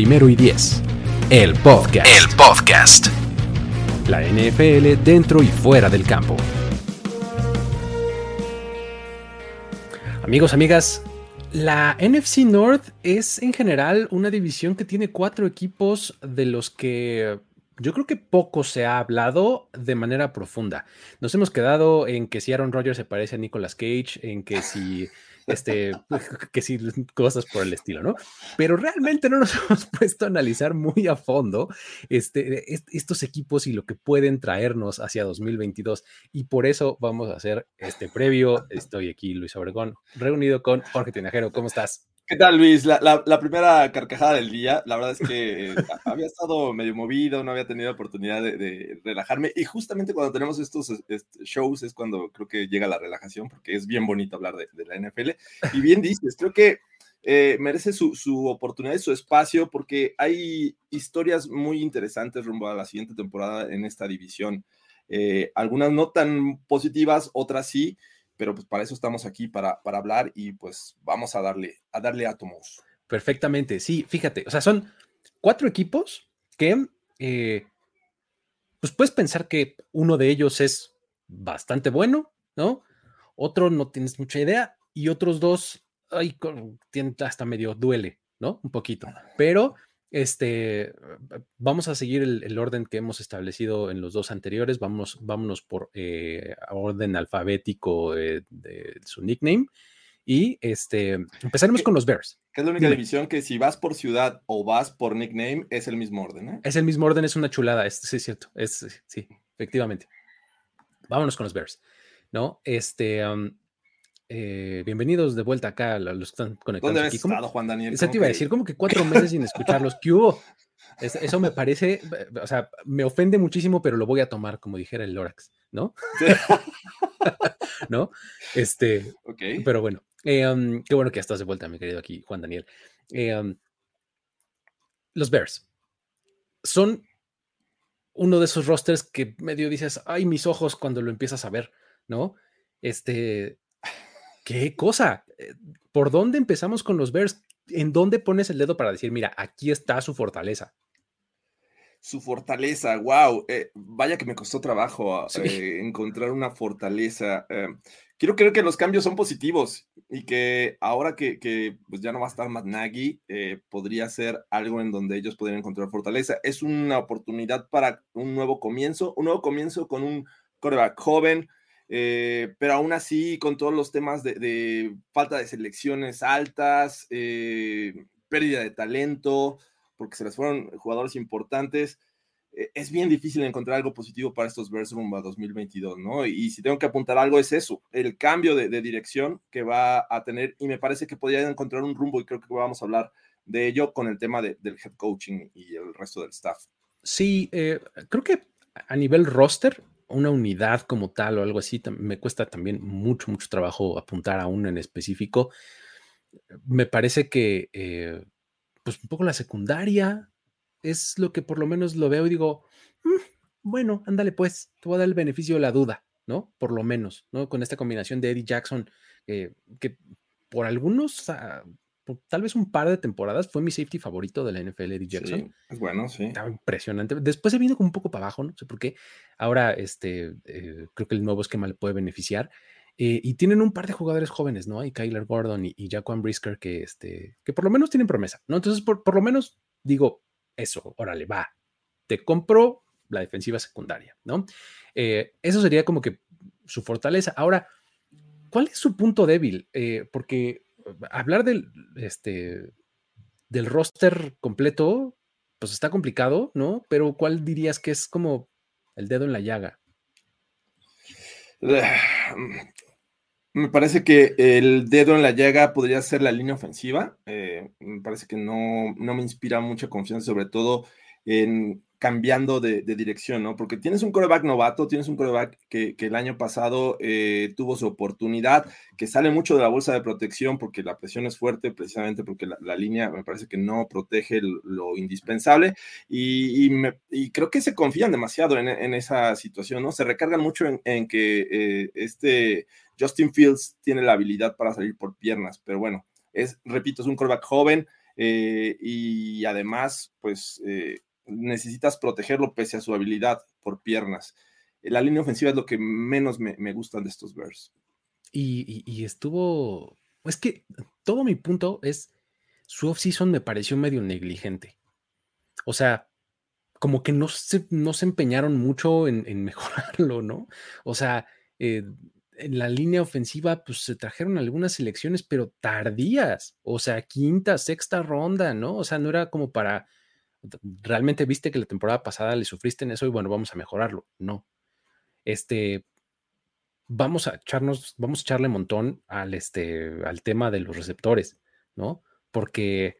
Primero y Diez. El podcast. El podcast. La NFL dentro y fuera del campo. Amigos, amigas, la NFC North es en general una división que tiene cuatro equipos de los que yo creo que poco se ha hablado de manera profunda. Nos hemos quedado en que si Aaron Rodgers se parece a Nicolas Cage, en que si este, que sí, cosas por el estilo, ¿no? Pero realmente no nos hemos puesto a analizar muy a fondo este, estos equipos y lo que pueden traernos hacia 2022. Y por eso vamos a hacer este previo. Estoy aquí, Luis Obregón, reunido con Jorge Tinajero. ¿Cómo estás? ¿Qué tal, Luis? La, primera carcajada del día, la verdad es que eh, había estado medio movido, no había tenido oportunidad de, relajarme y justamente cuando tenemos estos shows es cuando creo que llega la relajación porque es bien bonito hablar de, la NFL. Y bien dices, creo que eh, merece su, oportunidad y su espacio porque hay historias muy interesantes rumbo a la siguiente temporada en esta división. Eh, algunas no tan positivas, otras sí pero pues para eso estamos aquí, para, para hablar y pues vamos a darle, a darle átomos. Perfectamente, sí, fíjate, o sea, son cuatro equipos que, eh, pues puedes pensar que uno de ellos es bastante bueno, ¿no? Otro no tienes mucha idea y otros dos, ay, hasta medio duele, ¿no? Un poquito, pero este, vamos a seguir el, orden que hemos establecido en los dos anteriores. Vamos, vámonos por eh, orden alfabético de, su nickname. Y este, empezaremos con los Bears. Que es la única división que si vas por ciudad o vas por nickname es el mismo orden. ¿eh? Es el mismo orden, es una chulada. Es, sí, es cierto. Es, sí, efectivamente. Vámonos con los Bears. ¿No? Este, eh, bienvenidos de vuelta acá, los que están conectados. ¿Dónde has estado, Juan Daniel? Eso te iba a decir, como que cuatro meses sin escucharlos. ¿Qué hubo? eso me parece, o sea, me ofende muchísimo, pero lo voy a tomar, como dijera el Lorax, ¿no? ¿No? Este, ok. Pero bueno, eh, um, qué bueno que ya estás de vuelta, mi querido aquí, Juan Daniel. Eh, um, los Bears son uno de esos rosters que medio dices, ay, mis ojos cuando lo empiezas a ver, ¿no? Este, ¿Qué cosa? Eh, ¿Por dónde empezamos con los Bears? ¿En dónde pones el dedo para decir, mira, aquí está su fortaleza? Su fortaleza, wow, eh, vaya que me costó trabajo eh, encontrar una fortaleza. quiero creer que los cambios son positivos y que ahora que, pues ya no va a estar Matt Nagy, podría ser algo en donde ellos podrían encontrar fortaleza. Es una oportunidad para un nuevo comienzo, un nuevo comienzo con un coreback joven, eh, pero aún así, con todos los temas de, falta de selecciones altas, eh, pérdida de talento, porque se les fueron jugadores importantes, eh, es bien difícil encontrar algo positivo para estos Bears rumbo a 2022, ¿no? Y si tengo que apuntar algo es eso, el cambio de, dirección que va a tener, y me parece que podría encontrar un rumbo, y creo que vamos a hablar de ello con el tema del head coaching y el resto del staff. Sí, creo que a nivel roster, una unidad como tal o algo así, me cuesta también mucho, mucho trabajo apuntar a uno en específico. Me parece que, eh, pues un poco la secundaria es lo que por lo menos lo veo y digo, mm, bueno, ándale pues, te voy a dar el beneficio de la duda, ¿no? Por lo menos, ¿no? Con esta combinación de Eddie Jackson, eh, que por algunos ah, tal vez un par de temporadas, fue mi safety favorito de la NFL, Eddie Jackson. es bueno, sí. Estaba impresionante. Después se vino como un poco para abajo, no sé por qué. Ahora, este, eh, creo que el nuevo esquema le puede beneficiar. Eh, y tienen un par de jugadores jóvenes, ¿no? Hay Kyler Gordon y, y Jaquan Brisker que, este, que por lo menos tienen promesa, ¿no? Entonces, por, por lo menos digo, eso, órale, va. Te compro la defensiva secundaria, ¿no? Eh, eso sería como que su fortaleza. Ahora, ¿cuál es su punto débil? porque hablar del, este, del roster completo, pues está complicado, ¿no? Pero ¿cuál dirías que es como el dedo en la llaga? Me parece que el dedo en la llaga podría ser la línea ofensiva. Eh, me parece que no, no me inspira mucha confianza, sobre todo en cambiando de, dirección, ¿no? Porque tienes un coreback novato, tienes un coreback que, el año pasado eh, tuvo su oportunidad, que sale mucho de la bolsa de protección porque la presión es fuerte, precisamente porque la, línea me parece que no protege lo indispensable y, creo que se confían demasiado en, esa situación, ¿no? Se recargan mucho en, que eh, este Justin Fields tiene la habilidad para salir por piernas, pero bueno, es, repito, es un coreback joven eh, y además, pues necesitas protegerlo pese a su habilidad por piernas. La línea ofensiva es lo que menos me, me gustan de estos Bears. Y, estuvo, es que todo mi punto es, su offseason me pareció medio negligente. O sea, como que no se, no se empeñaron mucho en, mejorarlo, ¿no? O sea, eh, en la línea ofensiva, pues se trajeron algunas selecciones, pero tardías, o sea, quinta, sexta ronda, ¿no? O sea, no era como para realmente viste que la temporada pasada le sufriste en eso y bueno, vamos a mejorarlo. No. Este, vamos a echarnos, vamos a echarle montón al, este, al tema de los receptores, ¿no? Porque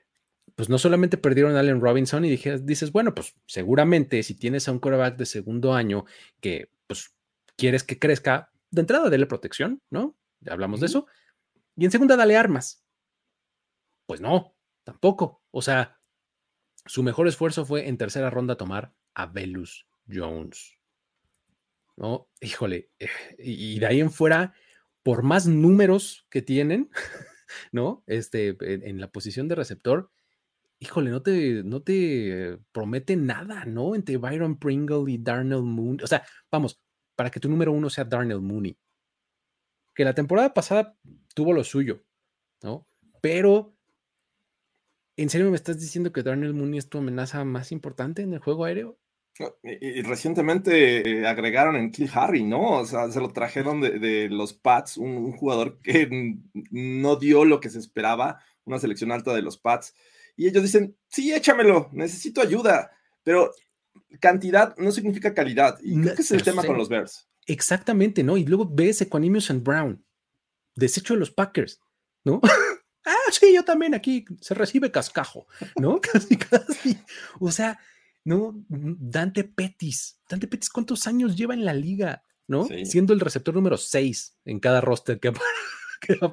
pues no solamente perdieron a Allen Robinson y dije, dices, bueno, pues seguramente si tienes a un quarterback de segundo año que pues quieres que crezca, de entrada dale protección, ¿no? Ya hablamos de eso. Y en segunda dale armas. Pues no, tampoco. O sea, su mejor esfuerzo fue en tercera ronda tomar a Velus Jones. ¿No? Híjole, eh, y de ahí en fuera, por más números que tienen, ¿no? Este, en la posición de receptor, híjole, no te, no te promete nada, ¿no? Entre Byron Pringle y Darnell Mooney. O sea, vamos, para que tu número uno sea Darnell Mooney. Que la temporada pasada tuvo lo suyo, ¿no? Pero ¿En serio me estás diciendo que Darnell Mooney es tu amenaza más importante en el juego aéreo? Y, recientemente agregaron en Kill Harry, ¿no? O sea, se lo trajeron de, los Pats, un, jugador que no dio lo que se esperaba, una selección alta de los Pats. Y ellos dicen, sí, échamelo, necesito ayuda. Pero cantidad no significa calidad. Y creo que es el tema con los Bears. Exactamente, ¿no? Y luego ves Equanimous and Brown, desecho de los Packers, ¿no? Ah, sí, yo también aquí se recibe cascajo, ¿no? Casi, casi. O sea, no, Dante Pettis. Dante Pettis, ¿cuántos años lleva en la liga? ¿No? Siendo el receptor número 6 en cada roster que ha,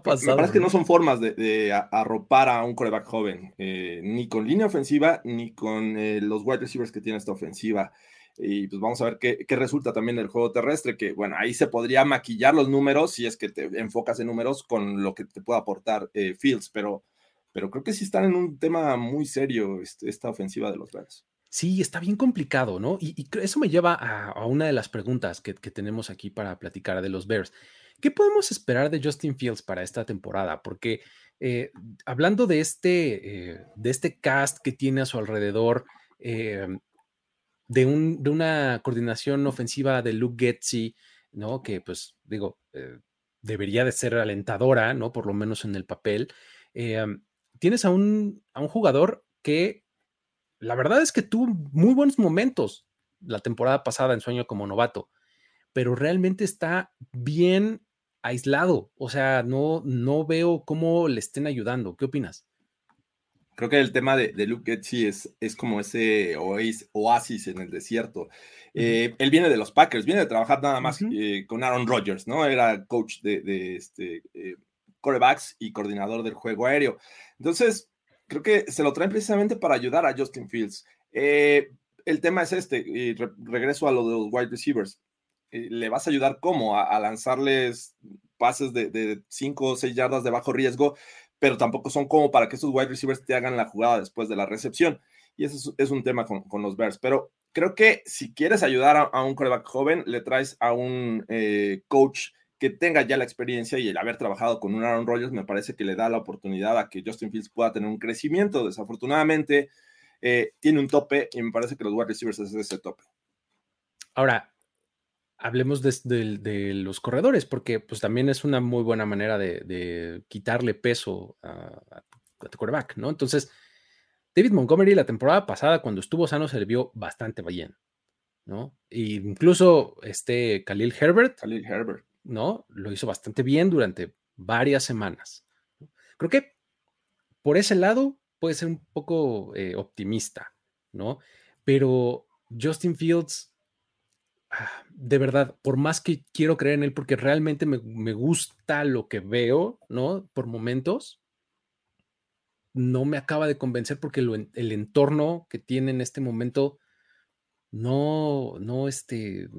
pasado. Me parece que no son formas de, arropar a un coreback joven, eh, ni con línea ofensiva, ni con eh, los wide receivers que tiene esta ofensiva y pues vamos a ver qué, resulta también del juego terrestre, que bueno, ahí se podría maquillar los números si es que te enfocas en números con lo que te puede aportar eh, Fields, pero, pero creo que sí están en un tema muy serio este, esta ofensiva de los Bears. Sí, está bien complicado, ¿no? Y, eso me lleva a, una de las preguntas que, tenemos aquí para platicar de los Bears. ¿Qué podemos esperar de Justin Fields para esta temporada? Porque eh, hablando de este, eh, de este cast que tiene a su alrededor, de, un, de una coordinación ofensiva de Luke Getzi, ¿no? Que pues digo, eh, debería de ser alentadora, ¿no? Por lo menos en el papel. Eh, tienes a un, a un jugador que la verdad es que tuvo muy buenos momentos la temporada pasada en sueño como novato, pero realmente está bien aislado. O sea, no, no veo cómo le estén ayudando. ¿Qué opinas? Creo que el tema de, de Luke Getzi es, es como ese oasis en el desierto. Eh, él viene de los Packers, viene de trabajar nada más eh, con Aaron Rodgers, ¿no? Era coach de, de este, eh, corebacks y coordinador del juego aéreo. Entonces, creo que se lo traen precisamente para ayudar a Justin Fields. el tema es este, y regreso a lo de los wide receivers. ¿Le vas a ayudar cómo? A, lanzarles pases de 5 o 6 yardas de bajo riesgo pero tampoco son como para que esos wide receivers te hagan la jugada después de la recepción. Y eso es, un tema con, los Bears. Pero creo que si quieres ayudar a, un quarterback joven, le traes a un eh, coach que tenga ya la experiencia y el haber trabajado con un Aaron Rodgers me parece que le da la oportunidad a que Justin Fields pueda tener un crecimiento. Desafortunadamente, eh, tiene un tope y me parece que los wide receivers es ese tope. Ahora, hablemos de, los corredores, porque pues también es una muy buena manera de, quitarle peso a, tu quarterback, ¿no? Entonces, David Montgomery la temporada pasada, cuando estuvo sano, se le vio bastante bien, ¿no? E incluso este Khalil Herbert. Khalil Herbert. ¿no? Lo hizo bastante bien durante varias semanas. Creo que por ese lado puede ser un poco eh, optimista, ¿no? Pero Justin Fields, de verdad, por más que quiero creer en él, porque realmente me, me gusta lo que veo, ¿no? Por momentos, no me acaba de convencer porque el entorno que tiene en este momento no, no, este,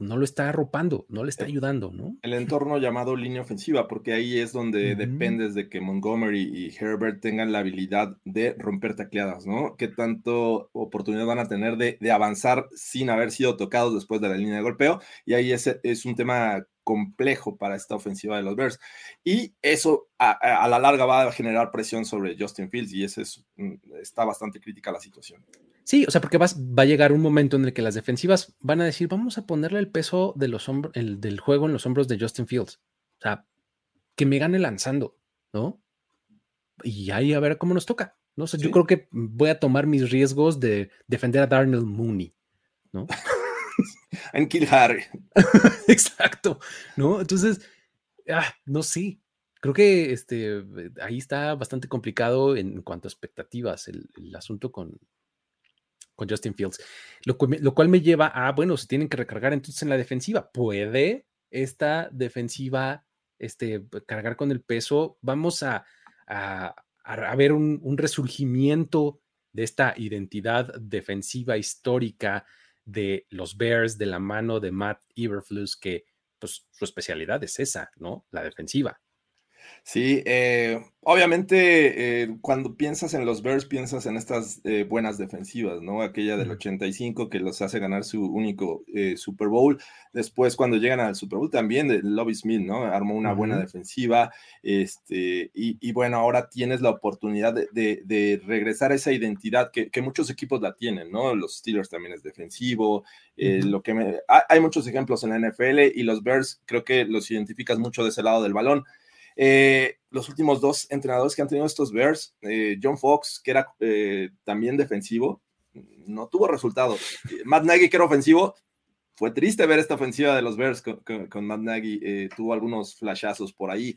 no lo está arropando, no le está Eh, ayudando, ¿no? El entorno llamado línea ofensiva, porque ahí es donde Ujú. dependes de que Montgomery y Herbert tengan la habilidad de romper tacleadas, ¿no? ¿Qué tanto oportunidad van a tener de, de avanzar sin haber sido tocados después de la línea de golpeo? Y ahí es, es un tema complejo para esta ofensiva de los Bears. Y eso a, a- a la larga va a generar presión sobre Justin Fields y ese es, mm, está bastante crítica la situación. Sí, o sea, porque vas, va a llegar un momento en el que las defensivas van a decir, vamos a ponerle el peso de los hombros, el, del juego en los hombros de Justin Fields. O sea, que me gane lanzando, ¿no? Y ahí a ver cómo nos toca. No sé, yo Sí. creo que voy a tomar mis riesgos de defender a Darnell Mooney, ¿no? En Kill Harry. Exacto, ¿no? Entonces, ah, no sé. Creo que este, ahí está bastante complicado en cuanto a expectativas el, el asunto con, con Justin Fields. Lo, cu- lo cual me lleva a, bueno, se tienen que recargar entonces en la defensiva. ¿Puede esta defensiva este, cargar con el peso? Vamos a, a, a ver un, resurgimiento de esta identidad defensiva histórica de los Bears de la mano de Matt Eberflus, que pues su especialidad es esa, ¿no? La defensiva. Sí, eh, obviamente eh, cuando piensas en los Bears piensas en estas eh, buenas defensivas, ¿no? Aquella del Ujú. 85 que los hace ganar su único Super Bowl. Después cuando llegan al Super Bowl también de Lobby Smith, ¿no? Armó una buena defensiva. Este, y, y bueno, ahora tienes la oportunidad de, de- de regresar a esa identidad que, que muchos equipos la tienen, ¿no? Los Steelers también es defensivo. lo que me- hay, hay muchos ejemplos en la NFL y los Bears creo que los identificas mucho de ese lado del balón. Eh, los últimos dos entrenadores que han tenido estos Bears, eh, John Fox, que era eh, también defensivo, no tuvo resultados. Matt Nagy, que era ofensivo, fue triste ver esta ofensiva de los Bears con, con- con Matt Nagy, eh, tuvo algunos flashazos por ahí.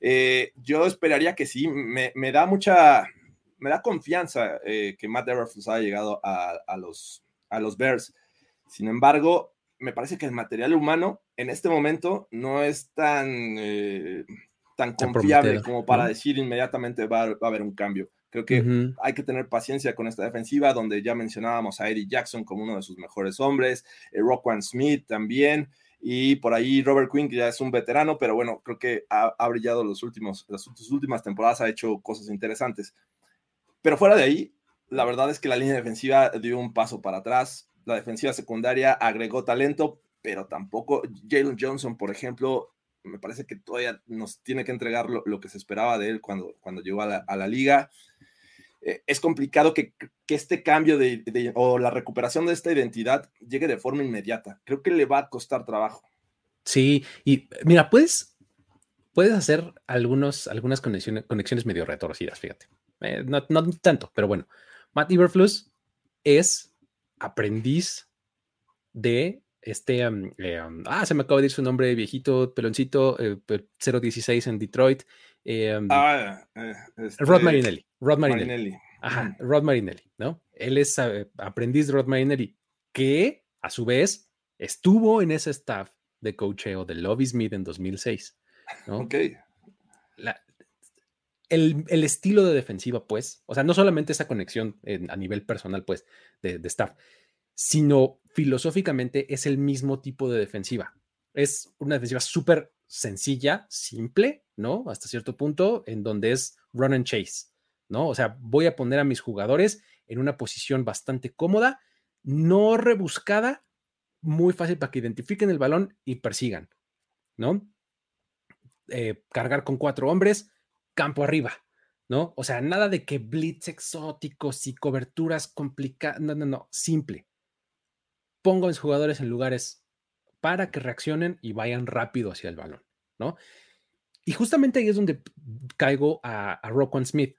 Eh, yo esperaría que sí, me, me da mucha, me da confianza eh, que Matt Eberflus haya llegado a, a los, a los Bears. Sin embargo, me parece que el material humano en este momento no es tan, eh, tan confiable como para decir inmediatamente va, va a haber un cambio. Creo que Ujú. hay que tener paciencia con esta defensiva, donde ya mencionábamos a Eddie Jackson como uno de sus mejores hombres, eh, Roquan Smith también, y por ahí Robert Quinn, que ya es un veterano, pero bueno, creo que ha, ha brillado los últimos, las últimas temporadas, ha hecho cosas interesantes. Pero fuera de ahí, la verdad es que la línea defensiva dio un paso para atrás, la defensiva secundaria agregó talento, pero tampoco Jalen Johnson, por ejemplo, me parece que todavía nos tiene que entregar lo, que se esperaba de él cuando, cuando llegó a la, liga. Eh, es complicado que, que este cambio de, o la recuperación de esta identidad llegue de forma inmediata. Creo que le va a costar trabajo. Sí, y mira, puedes, puedes hacer algunos, algunas conexiones, conexiones medio retorcidas, fíjate. Eh, no, no tanto, pero bueno. Matt Eberflus es aprendiz de este, um, eh, um, ah, se me acaba de ir su nombre, viejito, peloncito, eh, pe- 016 en Detroit. eh, um, Ah, eh, este, Rod Marinelli. Rod Marinelli. Marinelli. Ajá, Ujú. Rod Marinelli, ¿no? Él es aprendiz de Rod Marinelli, que a su vez estuvo en ese staff de coacheo de Lobby Smith en 2006, ¿no? Ok. La- el, el estilo de defensiva, pues, o sea, no solamente esa conexión en- a nivel personal, pues, de, de staff, sino filosóficamente es el mismo tipo de defensiva. Es una defensiva súper sencilla, simple, ¿no? Hasta cierto punto, en donde es run and chase, ¿no? O sea, voy a poner a mis jugadores en una posición bastante cómoda, no rebuscada, muy fácil para que identifiquen el balón y persigan, ¿no? Eh, cargar con cuatro hombres, campo arriba, ¿no? O sea, nada de que blitz exóticos y coberturas complicadas, no, no, no, simple. Pongo a mis jugadores en lugares para que reaccionen y vayan rápido hacia el balón, ¿no? Y justamente ahí es donde caigo a, a Roquan Smith.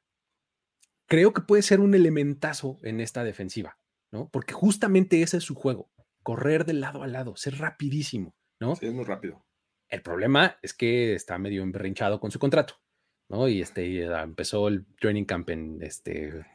Creo que puede ser un elementazo en esta defensiva, ¿no? Porque justamente ese es su juego, correr de lado a lado, ser rapidísimo, ¿no? Sí, es muy rápido. El problema es que está medio emberrinchado con su contrato, ¿no? Y este, empezó el training camp en este,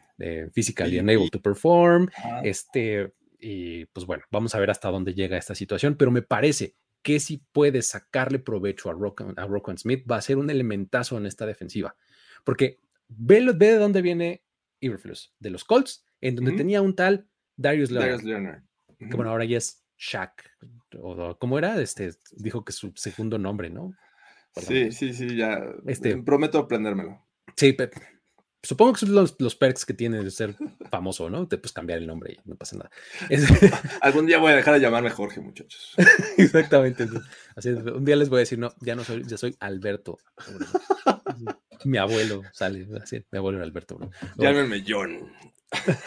physically unable to perform, este, y pues bueno, vamos a ver hasta dónde llega esta situación, pero me parece que si puede sacarle provecho a Rock, a Smith, va a ser un elementazo en esta defensiva, porque ve, de dónde viene Iberflus, de los Colts, en donde tenía un tal Darius Leonard, que bueno, ahora ya es Shaq, o ¿cómo era? Este, dijo que su segundo nombre, ¿no? Sí, sí, sí, ya. Este, prometo aprendérmelo. Sí, supongo que son los, perks que tiene de ser famoso, ¿no? Te puedes cambiar el nombre y no pasa nada. Algún día voy a dejar de llamarme Jorge, muchachos. Exactamente. Así, un día les voy a decir, no, ya no soy, ya soy Alberto. Mi abuelo sale, así, mi abuelo era Alberto. Llámenme John.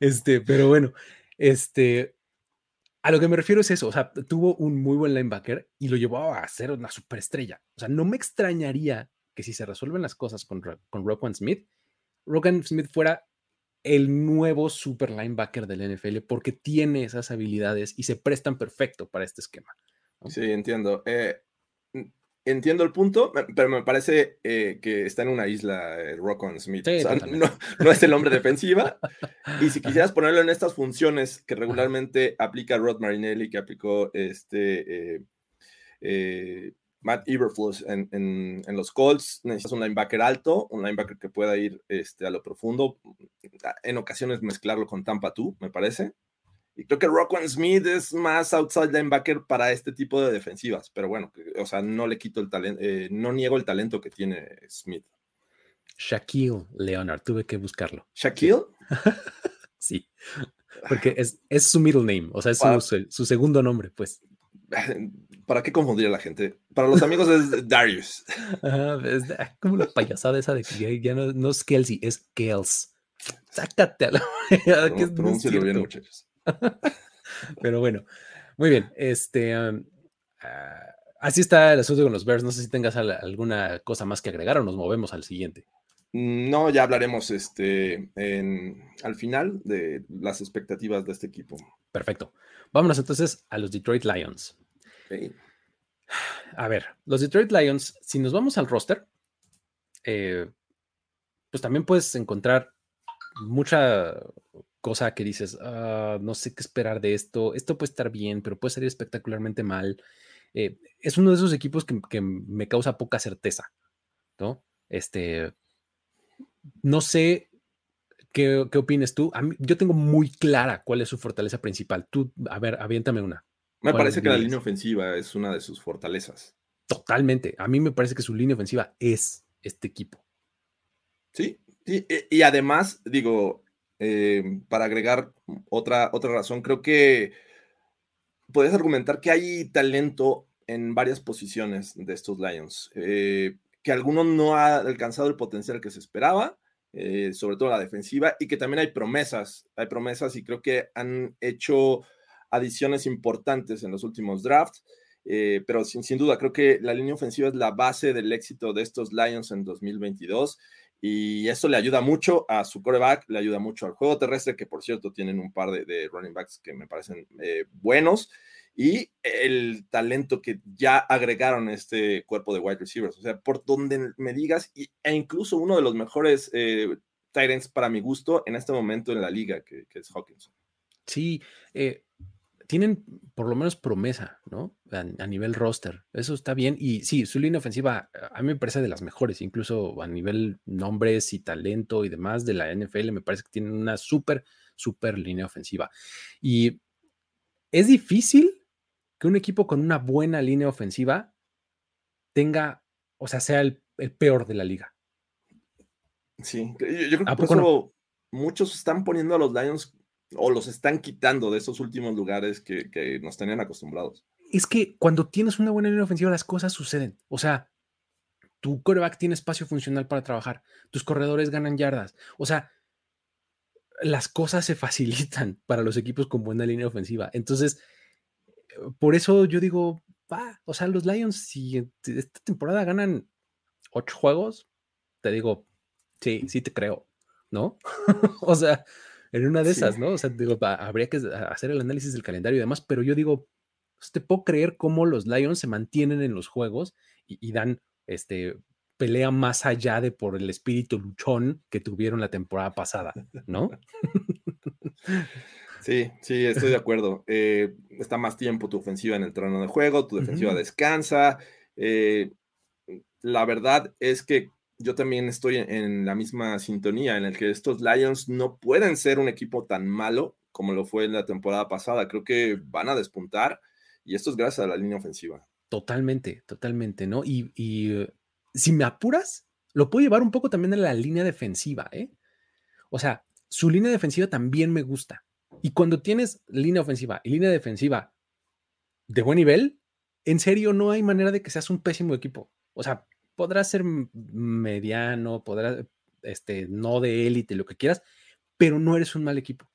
Este, pero bueno, este, a lo que me refiero es eso, o sea, tuvo un muy buen linebacker y lo llevó a ser una superestrella. O sea, no me extrañaría que si se resuelven las cosas con, con Roquan Smith, Roquan Smith fuera el nuevo super linebacker del NFL porque tiene esas habilidades y se prestan perfecto para este esquema. Sí, entiendo. Eh, entiendo el punto, pero me parece eh, que está en una isla eh, Smith. no, es el hombre defensiva. y si quisieras ponerlo en estas funciones que regularmente aplica Rod Marinelli, que aplicó este eh, Matt Eberflus en, los Colts, necesitas un linebacker alto, un linebacker que pueda ir este, a lo profundo, en ocasiones mezclarlo con Tampa 2, me parece. Y creo que Rockwell Smith es más outside linebacker para este tipo de defensivas, pero bueno, o sea, no le quito el talento, eh, no niego el talento que tiene Smith. Shaquille Leonard, tuve que buscarlo. ¿Shaquille? sí, porque es, su middle name, o sea, es su, segundo nombre, pues. ¿Para qué confundir a la gente? Para los amigos es Darius. es como la payasada esa de que ya, no, es Kelsey, es Kels. Sácate a la. No, bien, muchachos. Pero bueno, muy bien. Este, ah, así está el asunto con los Bears. No sé si tengas alguna cosa más que agregar o nos movemos al siguiente. No, ya hablaremos este, al final de las expectativas de este equipo. Perfecto. Vámonos entonces a los Detroit Lions. A ver, los Detroit Lions, si nos vamos al roster, eh, pues también puedes encontrar mucha cosa que dices, ah, no sé qué esperar de esto, esto puede estar bien, pero puede salir espectacularmente mal. Eh, es uno de esos equipos que, me causa poca certeza, ¿no? Este, no sé qué, qué opines tú. yo tengo muy clara cuál es su fortaleza principal. Tú, a ver, aviéntame una. Me parece que la línea ofensiva es una de sus fortalezas. Totalmente. A mí me parece que su línea ofensiva es este equipo. Sí, y además, digo, eh, para agregar otra, otra razón, creo que puedes argumentar que hay talento en varias posiciones de estos Lions, eh, que alguno no ha alcanzado el potencial que se esperaba, eh, sobre todo la defensiva, y que también hay promesas, hay promesas y creo que han hecho adiciones importantes en los últimos drafts. pero sin, sin, duda, creo que la línea ofensiva es la base del éxito de estos Lions en 2022 y eso le ayuda mucho a su coreback, le ayuda mucho al juego terrestre, que por cierto tienen un par de, running backs que me parecen eh, buenos, y el talento que ya agregaron este cuerpo de wide receivers. O sea, por donde me digas, e incluso uno de los mejores eh, Titans para mi gusto en este momento en la liga, que, que es Hawkins. Sí, eh, tienen por lo menos promesa, ¿no? A, nivel roster. Eso está bien. Y sí, su línea ofensiva a mí me parece de las mejores, incluso a nivel nombres y talento y demás de la NFL. Me parece que tienen una súper, súper línea ofensiva. Y es difícil que un equipo con una buena línea ofensiva tenga, o sea, sea el, peor de la liga. Sí, yo, creo que por eso muchos están poniendo a los Lions o los están quitando de esos últimos lugares que, nos tenían acostumbrados. Es que cuando tienes una buena línea ofensiva, las cosas suceden. O sea, tu coreback tiene espacio funcional para trabajar, tus corredores ganan yardas. O sea, las cosas se facilitan para los equipos con buena línea ofensiva. Entonces, por eso yo digo, va, o sea, los Lions, si esta temporada ganan ocho juegos, te digo, sí, sí te creo, ¿no? o sea, en una de esas, ¿no? O sea, digo, habría que hacer el análisis del calendario y demás, pero yo digo, te puedo creer cómo los Lions se mantienen en los juegos y, dan este, pelea más allá de por el espíritu luchón que tuvieron la temporada pasada, ¿no? Sí, sí, estoy de acuerdo. Eh, está más tiempo tu ofensiva en el terreno de juego, tu defensiva descansa. Eh, la verdad es que yo también estoy en, la misma sintonía en el que estos Lions no pueden ser un equipo tan malo como lo fue en la temporada pasada. Creo que van a despuntar y esto es gracias a la línea ofensiva. Totalmente, totalmente, ¿no? Y, eh, si me apuras, lo puedo llevar un poco también a la línea defensiva, ¿eh? O sea, su línea defensiva también me gusta. Y cuando tienes línea ofensiva y línea defensiva de buen nivel, en serio no hay manera de que seas un pésimo equipo. O sea, podrás ser mediano, podrás, este, no de élite, lo que quieras, pero no eres un mal equipo.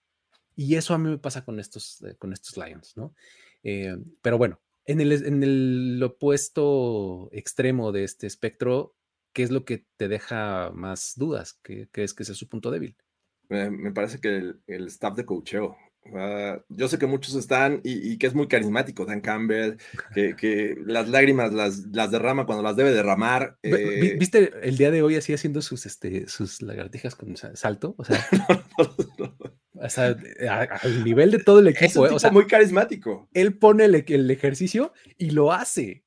Y eso a mí me pasa con estos, eh, con estos Lions, ¿no? Eh, pero bueno, en el, en el opuesto extremo de este espectro, ¿qué es lo que te deja más dudas? ¿Qué crees que es su punto débil? me parece que el, el staff de coacheo yo sé que muchos están y, que es muy carismático Dan Campbell, que, las lágrimas las, las, derrama cuando las debe derramar. Eh. ¿Viste el día de hoy así haciendo sus, este, sus lagartijas con salto? O sea, al nivel de todo el equipo. Es ¿eh? o sea, muy carismático. Él pone el, el, ejercicio y lo hace.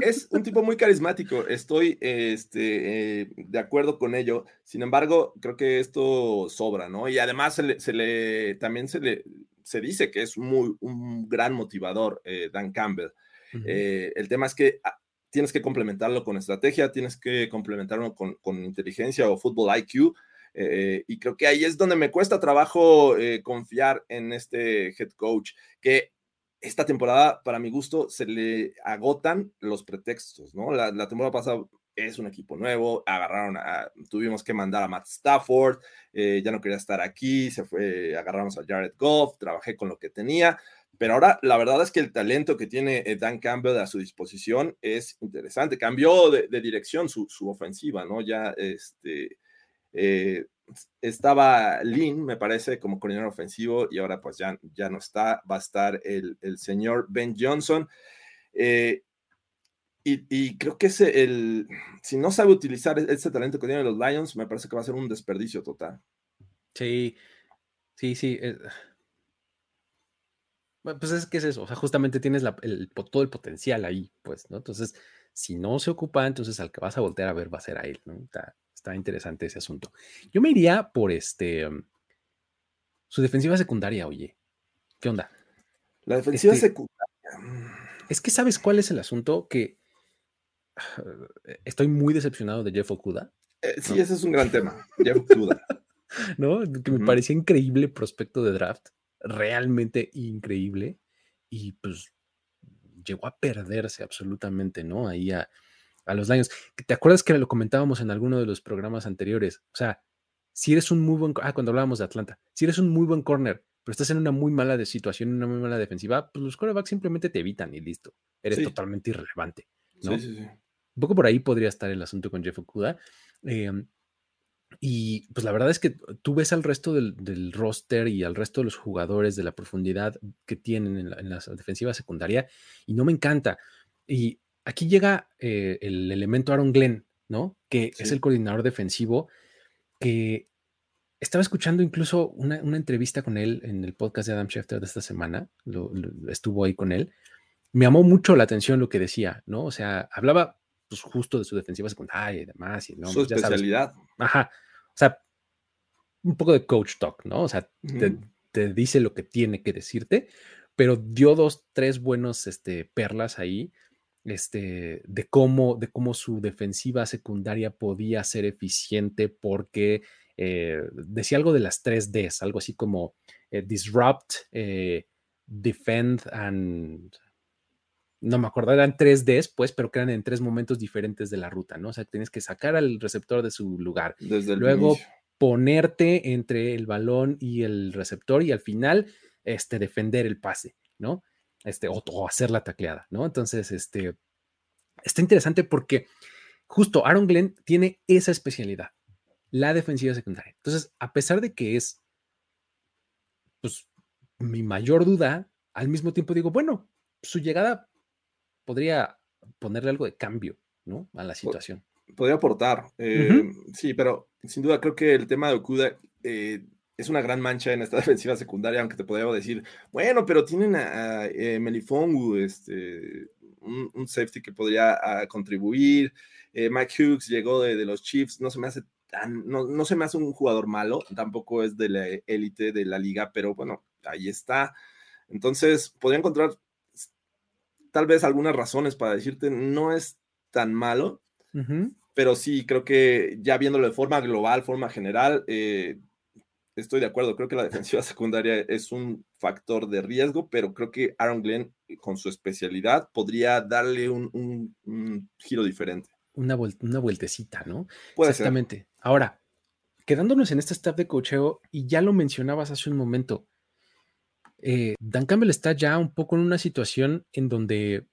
Es un tipo muy carismático. Estoy este, eh, de acuerdo con ello. Sin embargo, creo que esto sobra, ¿no? Y además se le, también se le se dice que es muy, un gran motivador, eh, Dan Campbell. el tema es que ah, tienes que complementarlo con estrategia, tienes que complementarlo con, con inteligencia o fútbol IQ eh, y creo que ahí es donde me cuesta trabajo eh, confiar en este head coach, que esta temporada, para mi gusto, se le agotan los pretextos, ¿no? La, temporada pasada es un equipo nuevo, agarraron a, tuvimos que mandar a Matt Stafford, eh, ya no quería estar aquí, se fue, agarramos a Jared Goff, trabajé con lo que tenía, pero ahora la verdad es que el talento que tiene Dan Campbell a su disposición es interesante. Cambió de, dirección su, su, ofensiva, ¿no? Ya este, eh, estaba Lynn, me parece, como coordinador ofensivo y ahora pues ya, ya no está, va a estar el, señor Ben Johnson. Eh, y, creo que ese, el, si no sabe utilizar ese talento que tienen los Lions, me parece que va a ser un desperdicio total. Sí, sí, sí. Eh, pues es que es eso, o sea, justamente tienes todo el potencial ahí, pues, ¿no? Entonces, si no se ocupa, entonces al que vas a voltear a ver va a ser a él, ¿no? Interesante ese asunto. Yo me iría por este. Mm, su defensiva secundaria, oye. ¿Qué onda? La defensiva este secundaria. Mm. Es que sabes cuál es el asunto que estoy muy decepcionado de Jeff Okuda. Eh, sí, ese es un gran tema. Jeff Okuda. ¿No? Que me parecía increíble prospecto de draft. Realmente increíble. Y pues llegó a perderse absolutamente, ¿no? Ahí a, a los Lions. ¿Te acuerdas que lo comentábamos en alguno de los programas anteriores? O sea, si eres un muy buen, ah, cuando hablábamos de Atlanta, si eres un muy buen corner, pero estás en una muy mala situación, en una muy mala defensiva, pues los quarterbacks simplemente te evitan y listo. Eres totalmente irrelevante. ¿no? Sí, sí, sí. Un poco por ahí podría estar el asunto con Jeff Okuda. Em, y pues la verdad es que tú ves al resto del, roster y al resto de los jugadores de la profundidad que tienen en la, en la defensiva secundaria y no me encanta. Y aquí llega eh, el elemento Aaron Glenn, ¿no? Que es el coordinador defensivo, que estaba escuchando incluso una, entrevista con él en el podcast de Adam Schefter de esta semana, estuvo ahí con él. Me llamó mucho la atención lo que decía, ¿no? O sea, hablaba pues justo de su defensiva secundaria y demás. Y, ¿no? Su especialidad. Ajá. O sea, un poco de coach talk, ¿no? O sea, te, te, dice lo que tiene que decirte, pero dio dos, tres buenos este, perlas ahí este, de, cómo, de cómo su defensiva secundaria podía ser eficiente porque eh, decía algo de las tres Ds, algo así como eh, disrupt, eh, defend and... No me acuerdo, eran tres Ds, pues, pero que eran en tres momentos diferentes de la ruta, ¿no? O sea, tienes que sacar al receptor de su lugar. Desde Luego ponerte entre el balón y el receptor y al final, este, defender el pase, ¿no? Este, o, hacer la tacleada, ¿no? Entonces, este, está interesante porque justo Aaron Glenn tiene esa especialidad, la defensiva secundaria. Entonces, a pesar de que es, pues, mi mayor duda, al mismo tiempo digo, bueno, su llegada podría ponerle algo de cambio, ¿no? A la situación. Podría aportar, eh, sí, pero sin duda creo que el tema de Okuda eh, es una gran mancha en esta defensiva secundaria, aunque te podría decir, bueno, pero tienen a, eh, Melifongu, este, un, safety que podría ah, contribuir. Mike Hughes llegó de, los Chiefs, no se me hace tan, no, no, se me hace un jugador malo, tampoco es de la élite de la liga, pero bueno, ahí está. Entonces, podría encontrar tal vez algunas razones para decirte, no es tan malo, pero sí, creo que ya viéndolo de forma global, forma general, eh, estoy de acuerdo. Creo que la defensiva secundaria es un factor de riesgo, pero creo que Aaron Glenn, con su especialidad, podría darle un, giro diferente. Una, una vueltecita, ¿no? Exactamente. Ahora, quedándonos en este staff de cocheo, y ya lo mencionabas hace un momento, eh, Dan Campbell está ya un poco en una situación en donde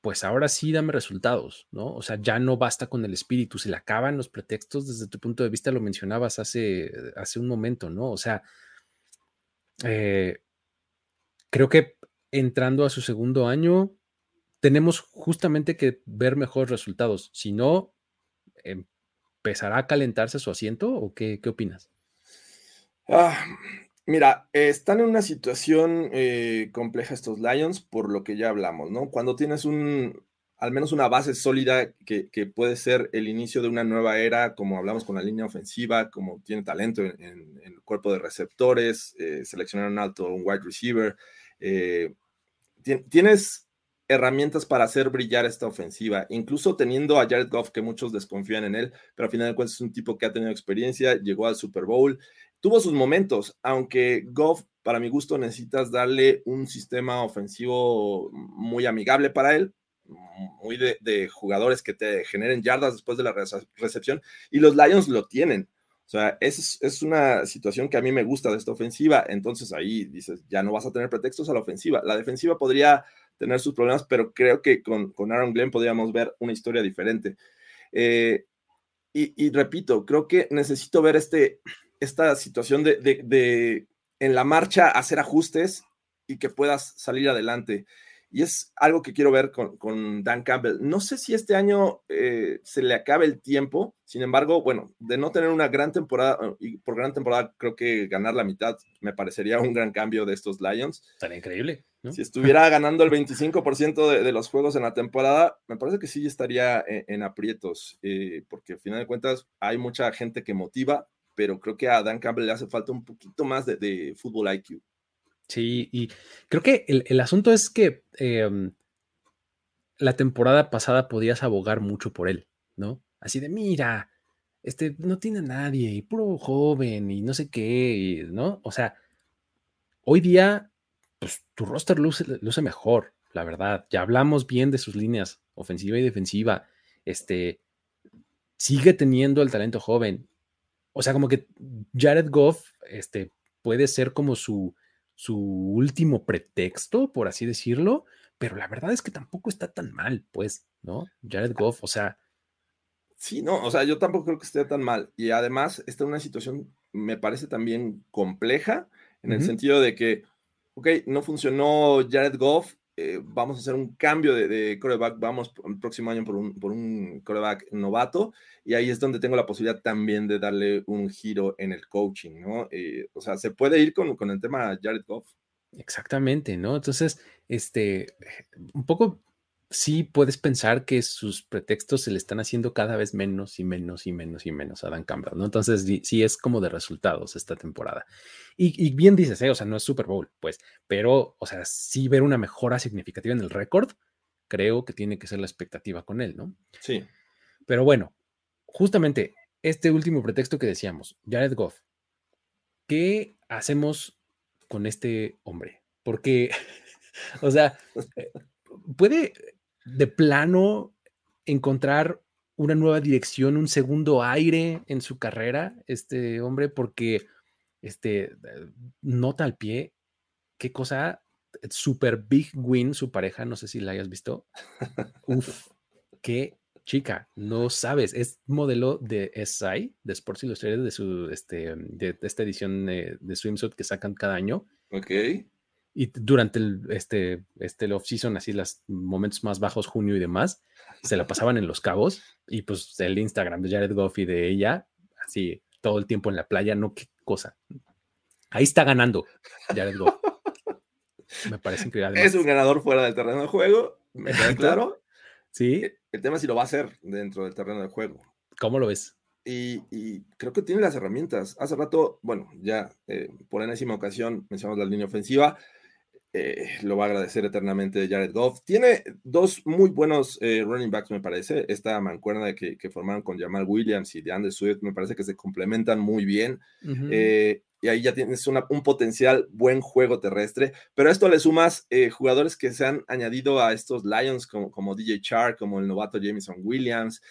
pues ahora sí dame resultados, ¿no? O sea, ya no basta con el espíritu, se le acaban los pretextos desde tu punto de vista, lo mencionabas hace, hace un momento, ¿no? O sea, eh, creo que entrando a su segundo año, tenemos justamente que ver mejores resultados, si no, ¿empezará a calentarse su asiento o qué, qué opinas? Ah, Mira, están en una situación eh, compleja estos Lions por lo que ya hablamos, ¿no? Cuando tienes un, al menos una base sólida que, puede ser el inicio de una nueva era, como hablamos con la línea ofensiva, como tiene talento en, el cuerpo de receptores, eh, seleccionar un alto, un wide receiver, eh, tienes herramientas para hacer brillar esta ofensiva, incluso teniendo a Jared Goff, que muchos desconfían en él, pero al final de cuentas es un tipo que ha tenido experiencia, llegó al Super Bowl, tuvo sus momentos, aunque Goff, para mi gusto, necesitas darle un sistema ofensivo muy amigable para él, muy de, jugadores que te generen yardas después de la recepción, y los Lions lo tienen. O sea, es, es una situación que a mí me gusta de esta ofensiva. Entonces ahí dices, ya no vas a tener pretextos a la ofensiva. La defensiva podría tener sus problemas, pero creo que con, con Aaron Glenn podríamos ver una historia diferente. Eh, y, repito, creo que necesito ver este, esta situación de, de, en la marcha hacer ajustes y que puedas salir adelante. Y es algo que quiero ver con, Dan Campbell. No sé si este año eh, se le acabe el tiempo, sin embargo, bueno, de no tener una gran temporada, y por gran temporada creo que ganar la mitad me parecería un gran cambio de estos Lions. Tan increíble. Si estuviera ganando el 25% de, de, los juegos en la temporada, me parece que sí estaría en, aprietos, eh, porque al final de cuentas hay mucha gente que motiva, pero creo que a Dan Campbell le hace falta un poquito más de, de fútbol IQ. Sí, y creo que el, asunto es que em, la temporada pasada podías abogar mucho por él, ¿no? Así de, mira, este no tiene nadie, y puro joven, y no sé qué, ¿no? O sea, hoy día, pues tu roster luce, luce mejor, la verdad. Ya hablamos bien de sus líneas, ofensiva y defensiva. Este, sigue teniendo el talento joven. O sea, como que Jared Goff, este, puede ser como su su último pretexto, por así decirlo, pero la verdad es que tampoco está tan mal, pues, ¿no? Jared Goff, o sea. Sí, no, o sea, yo tampoco creo que esté tan mal. Y además está en una situación, me parece también compleja, en el sentido de que, ok, no funcionó Jared Goff, eh, vamos a hacer un cambio de, coreback, vamos el próximo año por un, por un coreback novato, y ahí es donde tengo la posibilidad también de darle un giro en el coaching, ¿no? Eh, o sea, se puede ir con, con el tema Jared Goff. Exactamente, ¿no? Entonces, este, un poco sí puedes pensar que sus pretextos se le están haciendo cada vez menos y menos y menos y menos a Dan Campbell, ¿no? Entonces, sí es como de resultados esta temporada. Y, bien dices, ¿eh? o sea, no es Super Bowl, pues, pero, o sea, sí ver una mejora significativa en el récord, creo que tiene que ser la expectativa con él, ¿no? Sí. Pero bueno, justamente este último pretexto que decíamos, Jared Goff, ¿qué hacemos con este hombre? Porque, o sea, eh, puede de plano encontrar una nueva dirección, un segundo aire en su carrera, este hombre, porque este, nota al pie, qué cosa, super big win su pareja, no sé si la hayas visto. Uf, qué chica, no sabes, es modelo de SI, de Sports Illustrated, de su, este, de, esta edición de, de swimsuit que sacan cada año. Ok. Y durante el, este, este el off-season, así los momentos más bajos, junio y demás, se la pasaban en Los Cabos y pues el Instagram de Jared Goff y de ella, así todo el tiempo en la playa, no qué cosa. Ahí está ganando Jared Goff. Me parece increíble. Es un ganador fuera del terreno de juego, me queda claro. Sí. El tema es si lo va a hacer dentro del terreno de juego. ¿Cómo lo ves? Y, creo que tiene las herramientas. Hace rato, bueno, ya eh, por enésima ocasión mencionamos la línea ofensiva. Eh, lo va a agradecer eternamente Jared Goff. Tiene dos muy buenos eh, running backs, me parece. Esta mancuerna que, que formaron con Jamal Williams y DeAndre Swift, me parece que se complementan muy bien. Eh, y ahí ya tienes un potencial buen juego terrestre. Pero a esto le sumas jugadores que se han añadido a estos Lions, como, como DJ Chark, como el novato Jameson Williams,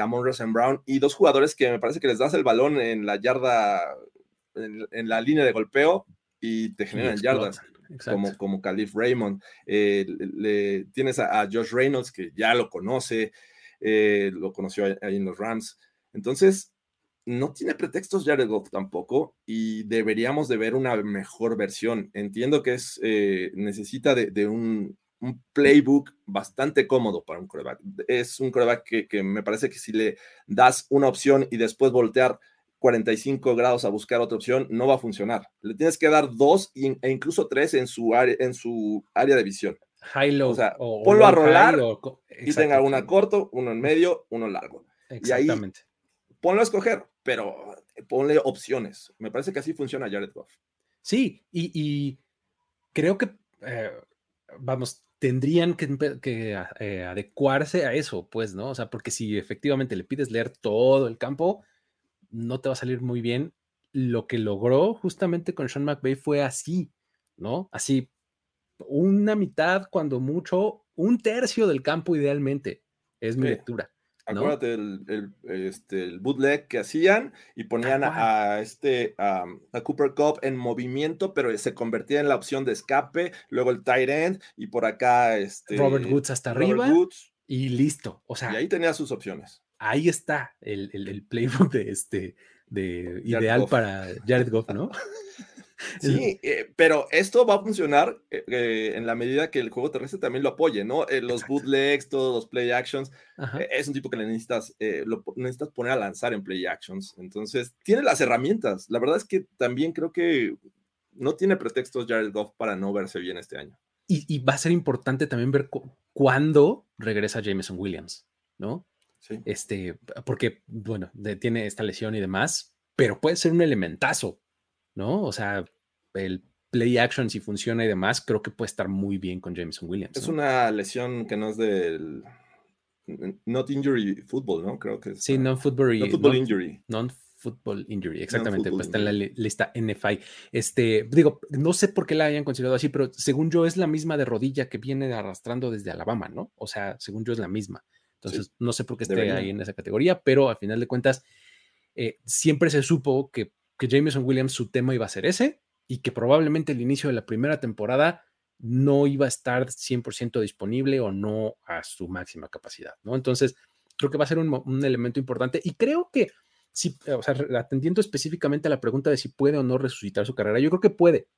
Amon Rosen Brown, y dos jugadores que me parece que les das el balón en la yarda, en, la línea de golpeo y te generan yardas como, como Calif Raymond. Eh, le, tienes a, Josh Reynolds, que ya lo conoce, eh, lo conoció ahí en los Rams. Entonces, no tiene pretextos Jared Goff tampoco y deberíamos de ver una mejor versión. Entiendo que es, eh, necesita de, un, playbook bastante cómodo para un coreback. Es un coreback que, que, me parece que si le das una opción y después voltear 45 grados a buscar otra opción, no va a funcionar. Le tienes que dar dos e incluso tres en su área, en su área de visión. High-low. O sea, ponlo a rolar y tenga una corto, uno en medio, uno largo. Exactamente. Y ahí, ponlo a escoger, pero ponle opciones. Me parece que así funciona Jared Goff. Sí, y, creo que, eh, vamos, tendrían que, eh, adecuarse a eso, pues, ¿no? O sea, porque si efectivamente le pides leer todo el campo, no te va a salir muy bien. Lo que logró justamente con Sean McVay fue así, ¿no? Así, una mitad, cuando mucho, un tercio del campo idealmente. Es mi lectura. Acuérdate el, este, el, bootleg que hacían y ponían a, este a Cooper Cup en movimiento, pero se convertía en la opción de escape, luego el tight end y por acá este Robert Woods hasta arriba y listo. O sea, y ahí tenía sus opciones ahí está el, el, playbook de este, de ideal para Jared Goff, ¿no? Sí, eh, pero esto va a funcionar eh, eh, en la medida que el juego terrestre también lo apoye, ¿no? los bootlegs, todos los play actions, es un tipo que le necesitas, lo necesitas poner a lanzar en play actions. Entonces, tiene las herramientas. La verdad es que también creo que no tiene pretextos Jared Goff para no verse bien este año. Y, y va a ser importante también ver cuándo regresa Jameson Williams, ¿no? Este, porque, bueno, tiene esta lesión y demás, pero puede ser un elementazo, ¿no? O sea, el play action, si funciona y demás, creo que puede estar muy bien con Jameson Williams. Es una lesión que no es del. Not injury football, ¿no? Creo que es. Sí, non-football injury. Non-football injury, exactamente. pues está en la lista NFI. Este, digo, no sé por qué la hayan considerado así, pero según yo es la misma de rodilla que viene arrastrando desde Alabama, ¿no? O sea, según yo es la misma. Entonces, no sé por qué esté ahí en esa categoría, pero al final de cuentas, eh, siempre se supo que, que Jameson Williams su tema iba a ser ese y que probablemente el inicio de la primera temporada no iba a estar 100% disponible o no a su máxima capacidad, ¿no? Entonces, creo que va a ser un, elemento importante y creo que, si, o sea, atendiendo específicamente a la pregunta de si puede o no resucitar su carrera, yo creo que puede.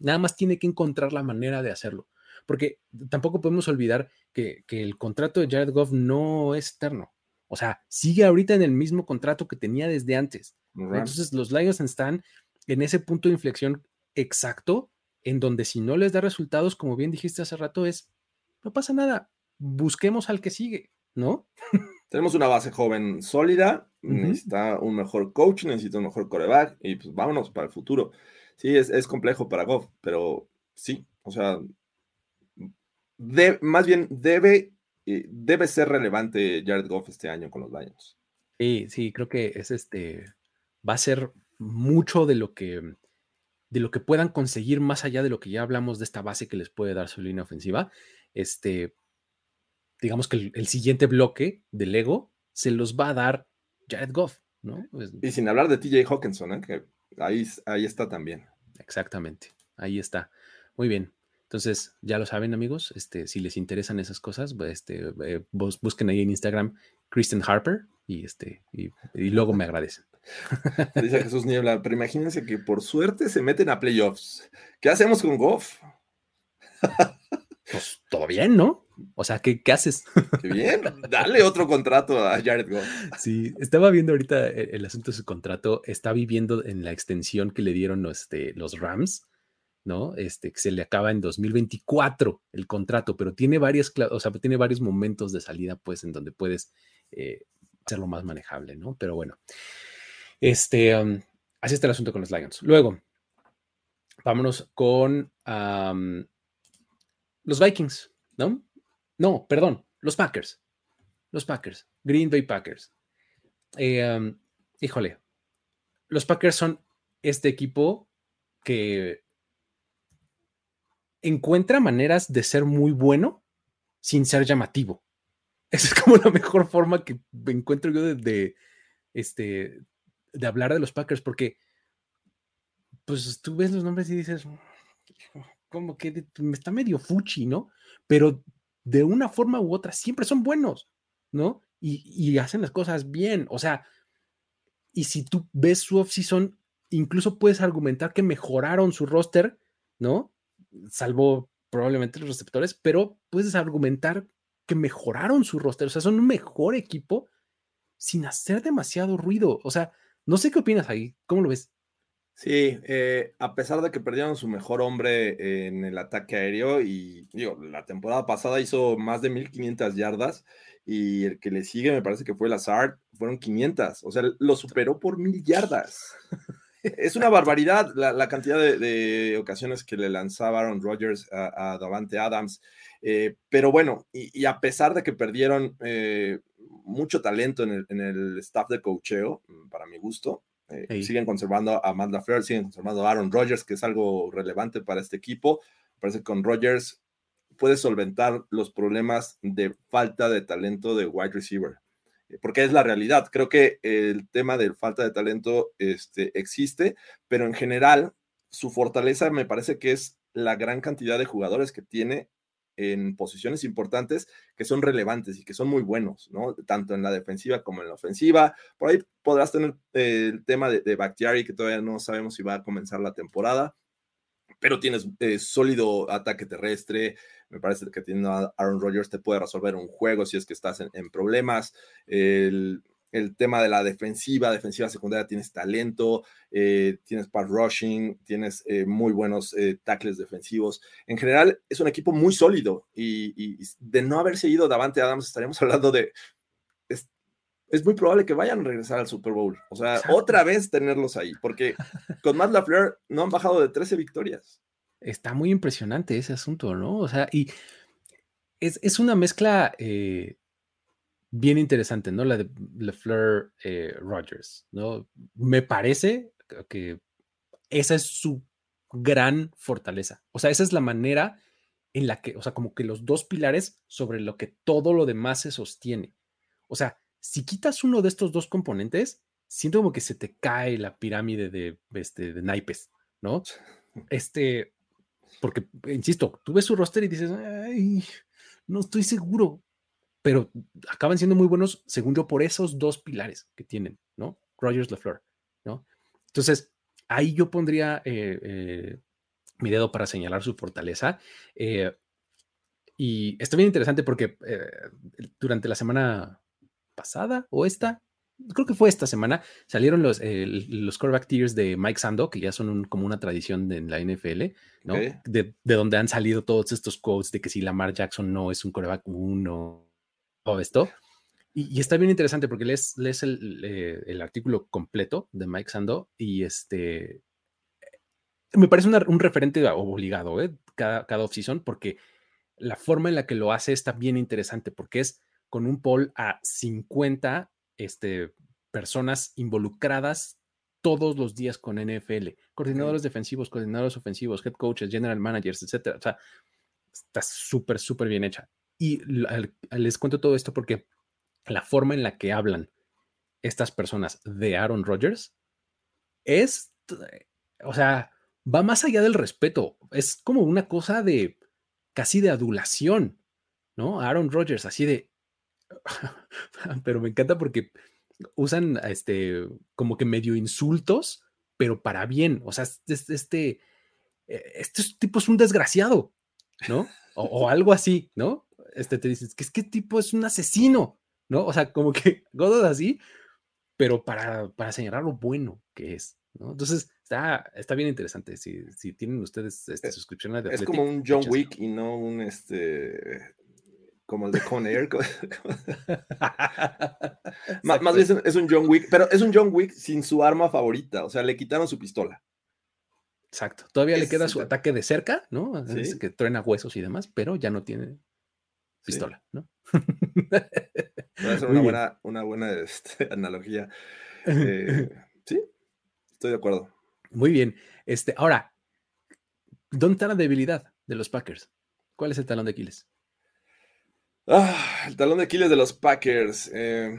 Nada más tiene que encontrar la manera de hacerlo porque tampoco podemos olvidar que, el contrato de Jared Goff no es eterno. O sea, sigue ahorita en el mismo contrato que tenía desde antes. Entonces, los Lions están en ese punto de inflexión exacto, en donde si no les da resultados, como bien dijiste hace rato, es, no pasa nada, busquemos al que sigue, ¿no? Tenemos una base joven sólida, necesita un mejor coach, necesita un mejor coreback y pues vámonos para el futuro. Sí, es, es complejo para Goff, pero sí, o sea, más bien debe, eh, debe ser relevante Jared Goff este año con los Lions. Sí, sí, creo que es este, va a ser mucho de lo que de lo que puedan conseguir más allá de lo que ya hablamos de esta base que les puede dar su línea ofensiva. Este, digamos que el, siguiente bloque del Lego se los va a dar Jared Goff, ¿no? y sin hablar de TJ Hawkinson, ¿eh? que ahí, ahí está también. Exactamente, ahí está. Muy bien. Entonces, ya lo saben, amigos, este, si les interesan esas cosas, pues, este, eh, busquen ahí en Instagram Kristen Harper y, este, y luego me agradecen. Dice Jesús Niebla, pero imagínense que por suerte se meten a playoffs. ¿Qué hacemos con Goff? pues todo bien, ¿no? O sea, ¿qué, qué haces? Qué bien, dale otro contrato a Jared Goff. Sí, estaba viendo ahorita el, asunto de su contrato, está viviendo en la extensión que le dieron este, los Rams, ¿no? Este, que se le acaba en 2024 el contrato, pero tiene varias, o sea, tiene varios momentos de salida, pues, en donde puedes eh, hacerlo más manejable, ¿no? Pero bueno, este, um, así está el asunto con los Lions. Luego, vámonos con los Vikings, ¿no? No, perdón, los Packers. Los Packers, Green Bay Packers. Eh, híjole, los Packers son este equipo que encuentra maneras de ser muy bueno sin ser llamativo. Esa es como la mejor forma que encuentro yo de, este, de hablar de los Packers, porque pues tú ves los nombres y dices, como que me está medio fuchi, ¿no? Pero de una forma u otra siempre son buenos, ¿no? Y, hacen las cosas bien, o sea, y si tú ves su off-season, incluso puedes argumentar que mejoraron su roster, ¿no? Salvo probablemente los receptores, pero puedes argumentar que mejoraron su roster, o sea, son un mejor equipo sin hacer demasiado ruido, o sea, no sé qué opinas ahí, ¿cómo lo ves? Sí, eh, a pesar de que perdieron su mejor hombre en el ataque aéreo y digo, la temporada pasada hizo más de 1500 yardas y el que le sigue me parece que fue Lazard, fueron 500, o sea, lo superó por mil yardas. es una barbaridad la, cantidad de, ocasiones que le lanzaba Aaron Rodgers a, Davante Adams, eh, pero bueno, y, a pesar de que perdieron eh, mucho talento en el, en el staff de cocheo, para mi gusto, eh, siguen conservando a Matt LaFleur, siguen conservando a Aaron Rodgers, que es algo relevante para este equipo. Parece que con Rodgers puede solventar los problemas de falta de talento de wide receiver, porque es la realidad. Creo que el tema de falta de talento este, existe, pero en general su fortaleza me parece que es la gran cantidad de jugadores que tiene en posiciones importantes que son relevantes y que son muy buenos, ¿no? Tanto en la defensiva como en la ofensiva. Por ahí podrás tener eh, el tema de, de Bakhtiari, que todavía no sabemos si va a comenzar la temporada, pero tienes eh, sólido ataque terrestre. Me parece que teniendo Aaron Rodgers te puede resolver un juego si es que estás en, problemas. El, el tema de la defensiva, defensiva secundaria, tienes talento, eh, tienes pass rushing, tienes eh, muy buenos eh, tackles defensivos. En general, es un equipo muy sólido y, de no haber seguido Davante Adams, estaríamos hablando de. Es, muy probable que vayan a regresar al Super Bowl. O sea, otra vez tenerlos ahí, porque con Matt LaFleur no han bajado de 13 victorias. Está muy impresionante ese asunto, ¿no? O sea, y es, es una mezcla bien interesante, ¿no? La de LeFleur eh, Rogers, ¿no? Me parece que esa es su gran fortaleza. O sea, esa es la manera en la que, o sea, como que los dos pilares sobre lo que todo lo demás se sostiene. O sea, si quitas uno de estos dos componentes, siento como que se te cae la pirámide de, este, de naipes, ¿no? Este, porque, insisto, tú ves su roster y dices, ay, no estoy seguro pero acaban siendo muy buenos, según yo, por esos dos pilares que tienen, ¿no? Rogers LaFleur, ¿no? Entonces, ahí yo pondría eh, eh, mi dedo para señalar su fortaleza. Eh, y está bien interesante porque durante la semana pasada o esta, creo que fue esta semana, salieron los, los coreback tiers de Mike Sando, que ya son como una tradición en la NFL, ¿no? De, de, donde han salido todos estos quotes de que si Lamar Jackson no es un coreback uno todo esto. Y, está bien interesante porque lees, lees eh, el, artículo completo de Mike Sando y este me parece un referente obligado ¿eh? cada, cada off-season porque la forma en la que lo hace está bien interesante porque es con un poll a 50 este, personas involucradas todos los días con NFL, coordinadores defensivos, coordinadores ofensivos, head coaches, general managers, etcétera. O sea, está súper, súper bien hecha. Y les cuento todo esto porque la forma en la que hablan estas personas de Aaron Rodgers es, o sea, va más allá del respeto. Es como una cosa de casi de adulación, ¿no? Aaron Rodgers, así de. Pero me encanta porque usan este, como que medio insultos, pero para bien. O sea, este, este tipo es un desgraciado, ¿no? O, algo así, ¿no? Este te dices que es que tipo es un asesino, ¿no? O sea, como que cosas así, pero para, para señalar lo bueno que es, ¿no? Entonces, está, está bien interesante. Si, si tienen ustedes esta eh, suscripción a Es como un John Wick y no un este como el de Con Air. más, bien es un John Wick, pero es un John Wick sin su arma favorita, o sea, le quitaron su pistola. Exacto. Todavía le queda su ataque de cerca, ¿no? que truena huesos y demás, pero ya no tiene pistola, ¿no? Va a ser una buena, una buena este, analogía. Eh, sí, estoy de acuerdo. Muy bien. Este, ahora, ¿dónde está la debilidad de los Packers? ¿Cuál es el talón de Aquiles? Ah, el talón de Aquiles de los Packers. Eh,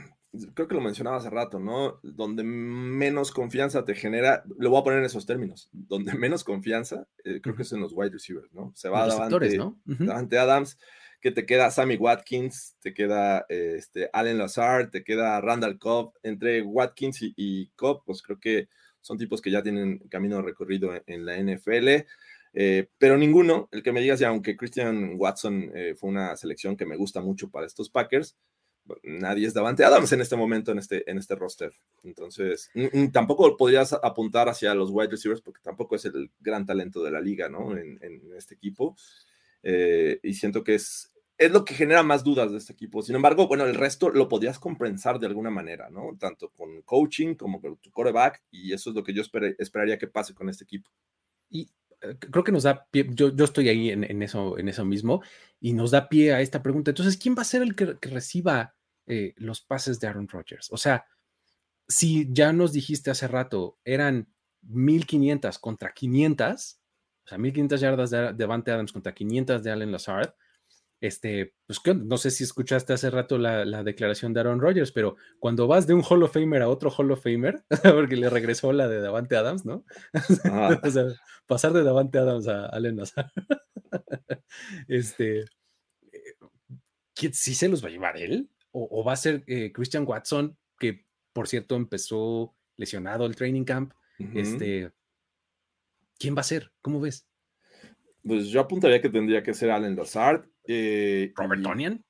creo que lo mencionaba hace rato, ¿no? Donde menos confianza te genera, lo voy a poner en esos términos, donde menos confianza, eh, creo que es en los wide receivers, ¿no? Se va Davante, ¿no? Adams, que te queda Sammy Watkins, te queda este, Allen Lazard, te queda Randall Cobb, entre Watkins y, Cobb, pues creo que son tipos que ya tienen camino recorrido en la NFL. Eh, pero ninguno, el que me digas, ya aunque Christian Watson eh, fue una selección que me gusta mucho para estos Packers, nadie es Davante Adams en este momento en este, en este roster. Entonces, tampoco podrías apuntar hacia los wide receivers porque tampoco es el gran talento de la liga, ¿no? En, este equipo. Eh, y siento que es, es lo que genera más dudas de este equipo. Sin embargo, bueno, el resto lo podrías compensar de alguna manera, ¿no? Tanto con coaching como con tu coreback, y eso es lo que yo esperaría que pase con este equipo. Y creo que nos da pie, yo, estoy ahí en, eso, en eso mismo, y nos da pie a esta pregunta. Entonces, ¿quién va a ser el que, reciba eh, los pases de Aaron Rodgers? O sea, si ya nos dijiste hace rato, eran 1500 contra 500, o sea, 1500 yardas de Devante Adams contra 500 de Allen Lazard, este, pues no sé si escuchaste hace rato la, declaración de Aaron Rodgers, pero cuando vas de un Hall of Famer a otro Hall of Famer, porque le regresó la de Davante Adams, ¿no? Ah. o sea, pasar de Davante Adams a Allen Nazar. este, ¿sí se los va a llevar él? ¿O, va a ser eh, Christian Watson, que por cierto empezó lesionado el training camp? Este, ¿quién va a ser? ¿Cómo ves? Pues yo apuntaría que tendría que ser Allen Lazard eh, Robert Tonian.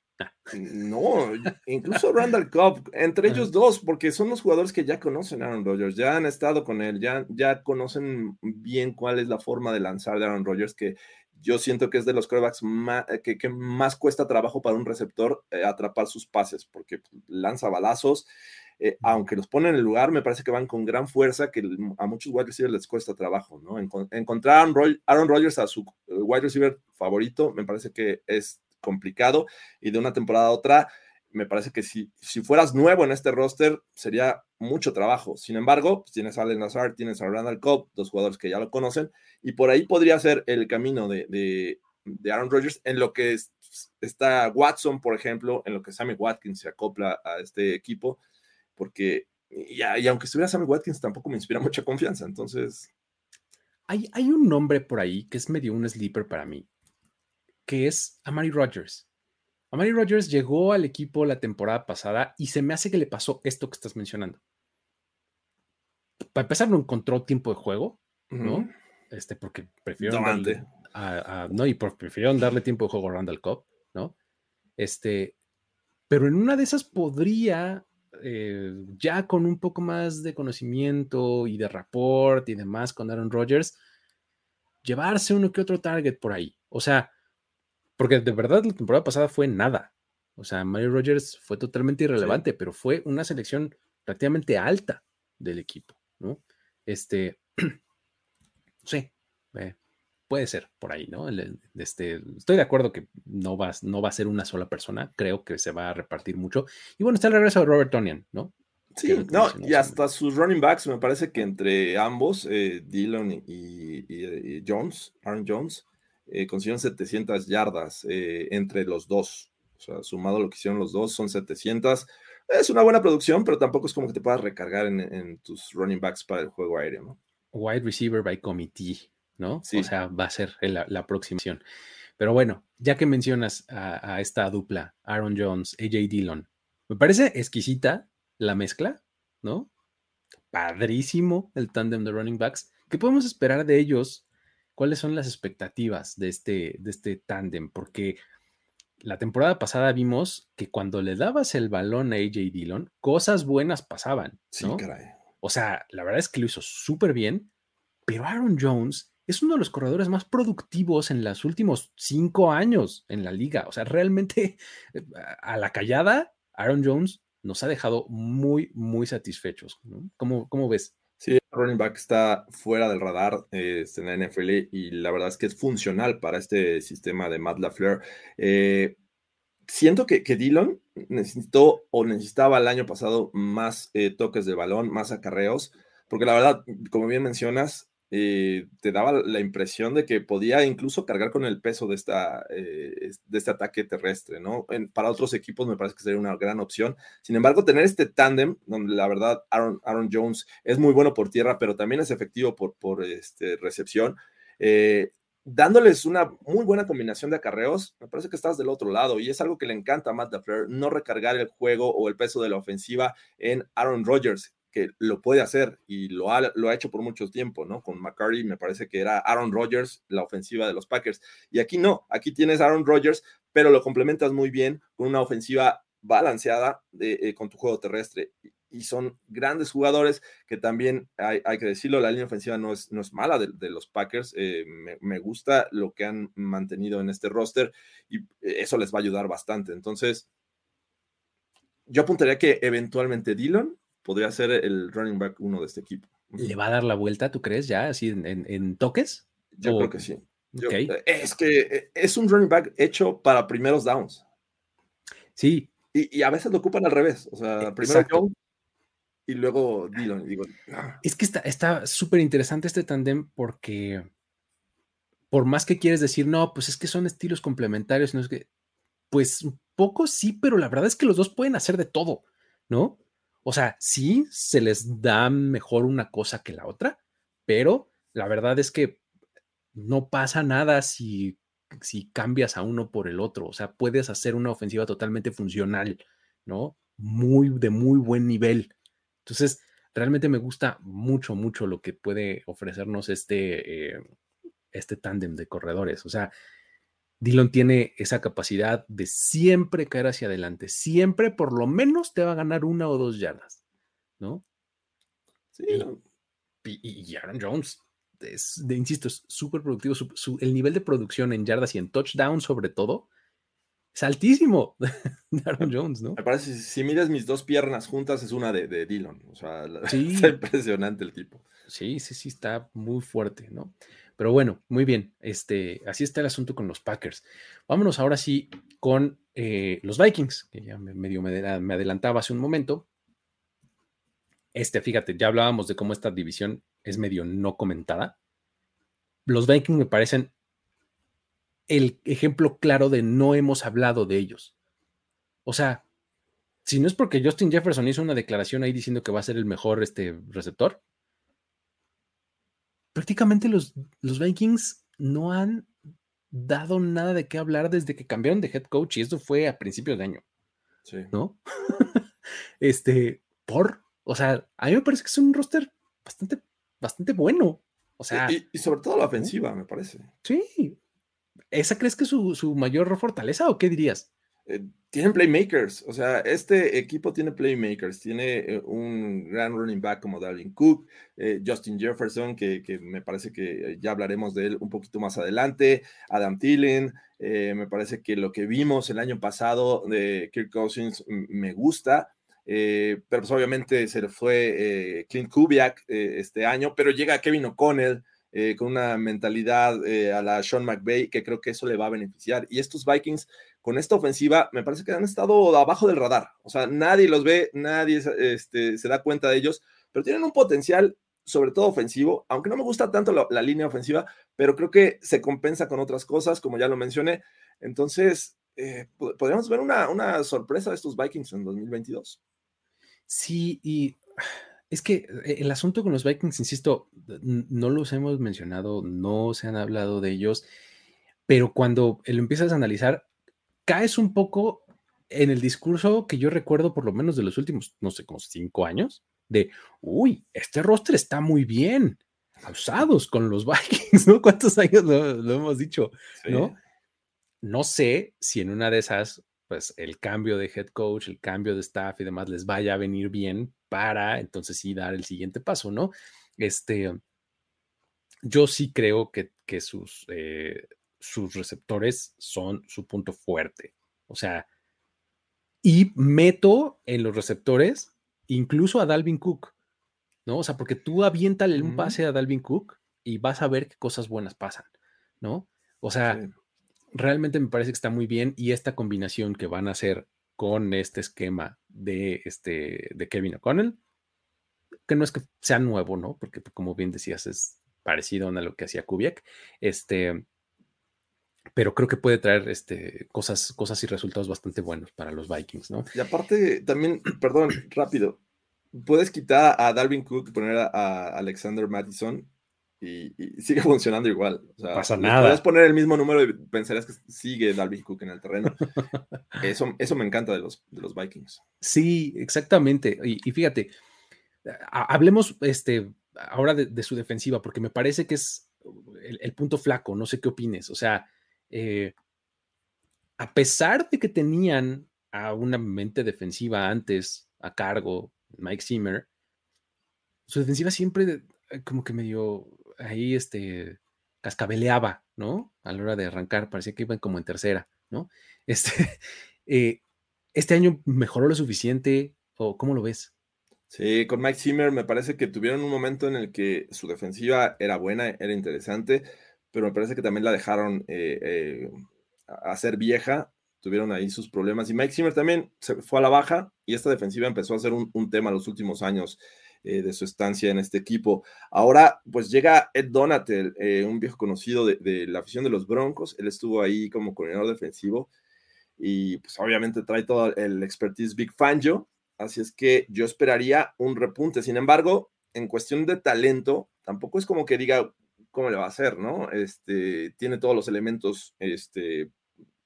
No, incluso Randall Cobb, entre ellos dos, porque son los jugadores que ya conocen a Aaron Rodgers, ya han estado con él, ya, ya conocen bien cuál es la forma de lanzar de Aaron Rodgers, que yo siento que es de los quarterbacks más, que, que, más cuesta trabajo para un receptor eh, atrapar sus pases, porque lanza balazos, eh, aunque los ponen en el lugar, me parece que van con gran fuerza, que a muchos wide receivers les cuesta trabajo, ¿no? encontrar a Aaron Rodgers a su eh, wide receiver favorito, me parece que es complicado y de una temporada a otra, me parece que si, si fueras nuevo en este roster, sería mucho trabajo. Sin embargo, pues, tienes a Allen Lazard, tienes a Randall Cobb, dos jugadores que ya lo conocen, y por ahí podría ser el camino de, de, Aaron Rodgers en lo que está Watson, por ejemplo, en lo que Sammy Watkins se acopla a este equipo porque, y, aunque estuviera Sammy Watkins, tampoco me inspira mucha confianza, entonces... Hay, hay un nombre por ahí que es medio un sleeper para mí, que es Amari Rogers. Amari Rogers llegó al equipo la temporada pasada y se me hace que le pasó esto que estás mencionando. Para empezar, no encontró tiempo de juego, ¿no? Este, porque prefirieron darle, no, y prefirieron darle tiempo de juego a Randall Cobb, ¿no? Este, pero en una de esas podría eh, ya con un poco más de conocimiento y de rapport y demás con Aaron Rodgers, llevarse uno que otro target por ahí. O sea, porque de verdad la temporada pasada fue nada. O sea, Mario Rodgers fue totalmente irrelevante, pero fue una selección prácticamente alta del equipo, ¿no? Este, sí, eh, puede ser por ahí, ¿no? Este, estoy de acuerdo que no va, no va a ser una sola persona, creo que se va a repartir mucho. Y bueno, está el regreso de Robert Tonian, ¿no? Sí, no, y hasta sus running backs, me parece que entre ambos, eh, Dillon y, Jones, Aaron Jones, eh, consiguieron 700 yardas eh, entre los dos. O sea, sumado lo que hicieron los dos, son 700. Es una buena producción, pero tampoco es como que te puedas recargar en, en tus running backs para el juego aéreo, ¿no? Wide receiver by committee. ¿No? O sea, va a ser la, la aproximación. Pero bueno, ya que mencionas a, esta dupla, Aaron Jones, AJ Dillon, me parece exquisita la mezcla, ¿no? Padrísimo el tándem de running backs. ¿Qué podemos esperar de ellos? ¿Cuáles son las expectativas de este, de este tándem? Porque la temporada pasada vimos que cuando le dabas el balón a AJ Dillon, cosas buenas pasaban. ¿no? Sí, caray. O sea, la verdad es que lo hizo súper bien, pero Aaron Jones es uno de los corredores más productivos en los últimos cinco años en la liga. O sea, realmente a la callada, Aaron Jones nos ha dejado muy, muy satisfechos. ¿Cómo, ¿Cómo, ves? Sí, running back está fuera del radar este, en la NFL y la verdad es que es funcional para este sistema de Matt LaFleur. Eh, siento que, que, Dillon necesitó o necesitaba el año pasado más eh, toques de balón, más acarreos, porque la verdad, como bien mencionas, eh, te daba la impresión de que podía incluso cargar con el peso de, esta, eh, de este ataque terrestre, ¿no? para otros equipos me parece que sería una gran opción. Sin embargo, tener este tándem, donde la verdad Aaron, Aaron, Jones es muy bueno por tierra, pero también es efectivo por, por este, recepción, eh, dándoles una muy buena combinación de acarreos, me parece que estás del otro lado y es algo que le encanta a Matt LaFleur, no recargar el juego o el peso de la ofensiva en Aaron Rodgers, que lo puede hacer y lo ha, lo ha hecho por mucho tiempo, ¿no? Con McCarty me parece que era Aaron Rodgers, la ofensiva de los Packers. Y aquí no, aquí tienes Aaron Rodgers, pero lo complementas muy bien con una ofensiva balanceada eh, con tu juego terrestre. Y son grandes jugadores que también, hay, que decirlo, la línea ofensiva no es, no es mala de, los Packers. Eh, me, gusta lo que han mantenido en este roster y eso les va a ayudar bastante. Entonces, yo apuntaría que eventualmente Dillon podría ser el running back uno de este equipo. ¿Le va a dar la vuelta, tú crees, ya, así en, toques? Yo creo que sí. Eh, es que eh, es un running back hecho para primeros downs. Sí. Y, a veces lo ocupan al revés. O sea, primero Jones y luego Dillon. Digo, Es que está súper interesante este tandem porque por más que quieres decir, no, pues es que son estilos complementarios, no es que, pues un poco sí, pero la verdad es que los dos pueden hacer de todo, ¿no? O sea, sí se les da mejor una cosa que la otra, pero la verdad es que no pasa nada si, si cambias a uno por el otro. O sea, puedes hacer una ofensiva totalmente funcional, ¿no? Muy, de muy buen nivel. Entonces, realmente me gusta mucho, mucho lo que puede ofrecernos este, eh, este tándem de corredores. O sea, Dillon tiene esa capacidad de siempre caer hacia adelante, siempre por lo menos te va a ganar una o dos yardas, ¿no? Sí. Y, Aaron Jones, es, de, insisto, es súper productivo. el nivel de producción en yardas y en touchdown, sobre todo, es altísimo Aaron Jones, ¿no? Me parece, si miras mis dos piernas juntas, es una de, de Dillon. O sea, sí. está impresionante el tipo. Sí, sí, sí, está muy fuerte, ¿no? Pero bueno, muy bien. Este, así está el asunto con los Packers. Vámonos ahora sí con eh, los Vikings, que ya me, medio me, adelantaba hace un momento. Este, fíjate, ya hablábamos de cómo esta división es medio no comentada. Los Vikings me parecen el ejemplo claro de no hemos hablado de ellos. O sea, si no es porque Justin Jefferson hizo una declaración ahí diciendo que va a ser el mejor este, receptor, prácticamente los, los Vikings no han dado nada de qué hablar desde que cambiaron de head coach y eso fue a principios de año. Sí. ¿No? este, por, o sea, a mí me parece que es un roster bastante, bastante bueno. O sea. Y, sobre todo la ofensiva, me parece. Sí. ¿Esa crees que es su, su mayor fortaleza o qué dirías? Eh, tienen playmakers, o sea, este equipo tiene playmakers, tiene eh, un gran running back como Darwin Cook, eh, Justin Jefferson, que, me parece que ya hablaremos de él un poquito más adelante, Adam Thielen, me parece que lo que vimos el año pasado de Kirk Cousins me gusta, pero pues obviamente se le fue Clint Kubiak este año, pero llega Kevin O'Connell, con una mentalidad a la Sean McVay, que creo que eso le va a beneficiar. Y estos Vikings con esta ofensiva, me parece que han estado abajo del radar. O sea, nadie los ve, nadie este, se da cuenta de ellos, pero tienen un potencial, sobre todo ofensivo, aunque no me gusta tanto la, línea ofensiva, pero creo que se compensa con otras cosas, como ya lo mencioné. Entonces, eh, podríamos ver una, una sorpresa de estos Vikings en 2022. Sí, y es que eh, el asunto con los Vikings, insisto, no los hemos mencionado, no se han hablado de ellos, pero cuando lo empiezas a analizar, caes un poco en el discurso que yo recuerdo por lo menos de los últimos, no sé, como cinco años, de, uy, este roster está muy bien, usados con los Vikings, ¿no? ¿Cuántos años lo, hemos dicho? ¿No? No sé si en una de esas, pues el cambio de head coach, el cambio de staff y demás les vaya a venir bien para entonces sí dar el siguiente paso, ¿no? Este, yo sí creo que, que sus, eh, sus receptores son su punto fuerte. O sea, y meto en los receptores incluso a Dalvin Cook, ¿no? O sea, porque tú aviéntale un pase a Dalvin Cook y vas a ver qué cosas buenas pasan, ¿no? O sea, realmente me parece que está muy bien y esta combinación que van a hacer con este esquema de, este, de Kevin O'Connell, que no es que sea nuevo, ¿no? Porque como bien decías, es parecido a lo que hacía Kubiak, este, pero creo que puede traer este, cosas, cosas y resultados bastante buenos para los Vikings, ¿no? Y aparte, también, perdón, rápido, puedes quitar a Dalvin Cook y poner a, Alexander Madison y, sigue funcionando igual. O sea, pasa nada. Puedes poner el mismo número y pensarías que sigue Dalvin Cook en el terreno. eso, eso me encanta de los, de los Vikings. Sí, exactamente. Y, fíjate, hablemos este, ahora de, su defensiva, porque me parece que es el, el punto flaco. No sé qué opines. O sea, eh, a pesar de que tenían a una mente defensiva antes a cargo, Mike Zimmer, su defensiva siempre eh, como que medio ahí este cascabeleaba, ¿no? A la hora de arrancar, parecía que iban como en tercera, ¿no? Este, eh, este año mejoró lo suficiente, o cómo lo ves? Sí, con Mike Zimmer me parece que tuvieron un momento en el que su defensiva era buena, era interesante, pero me parece que también la dejaron eh, eh, hacer vieja, tuvieron ahí sus problemas. Y Mike Zimmer también se fue a la baja y esta defensiva empezó a ser un, tema los últimos años eh, de su estancia en este equipo. Ahora, pues llega Ed Donatel, un viejo conocido de, la afición de los Broncos. Él estuvo ahí como coordinador defensivo y pues obviamente trae todo el expertise Big Fangio. Así es que yo esperaría un repunte. Sin embargo, en cuestión de talento, tampoco es como que diga, cómo le va a hacer, ¿no? Este, tiene todos los elementos este,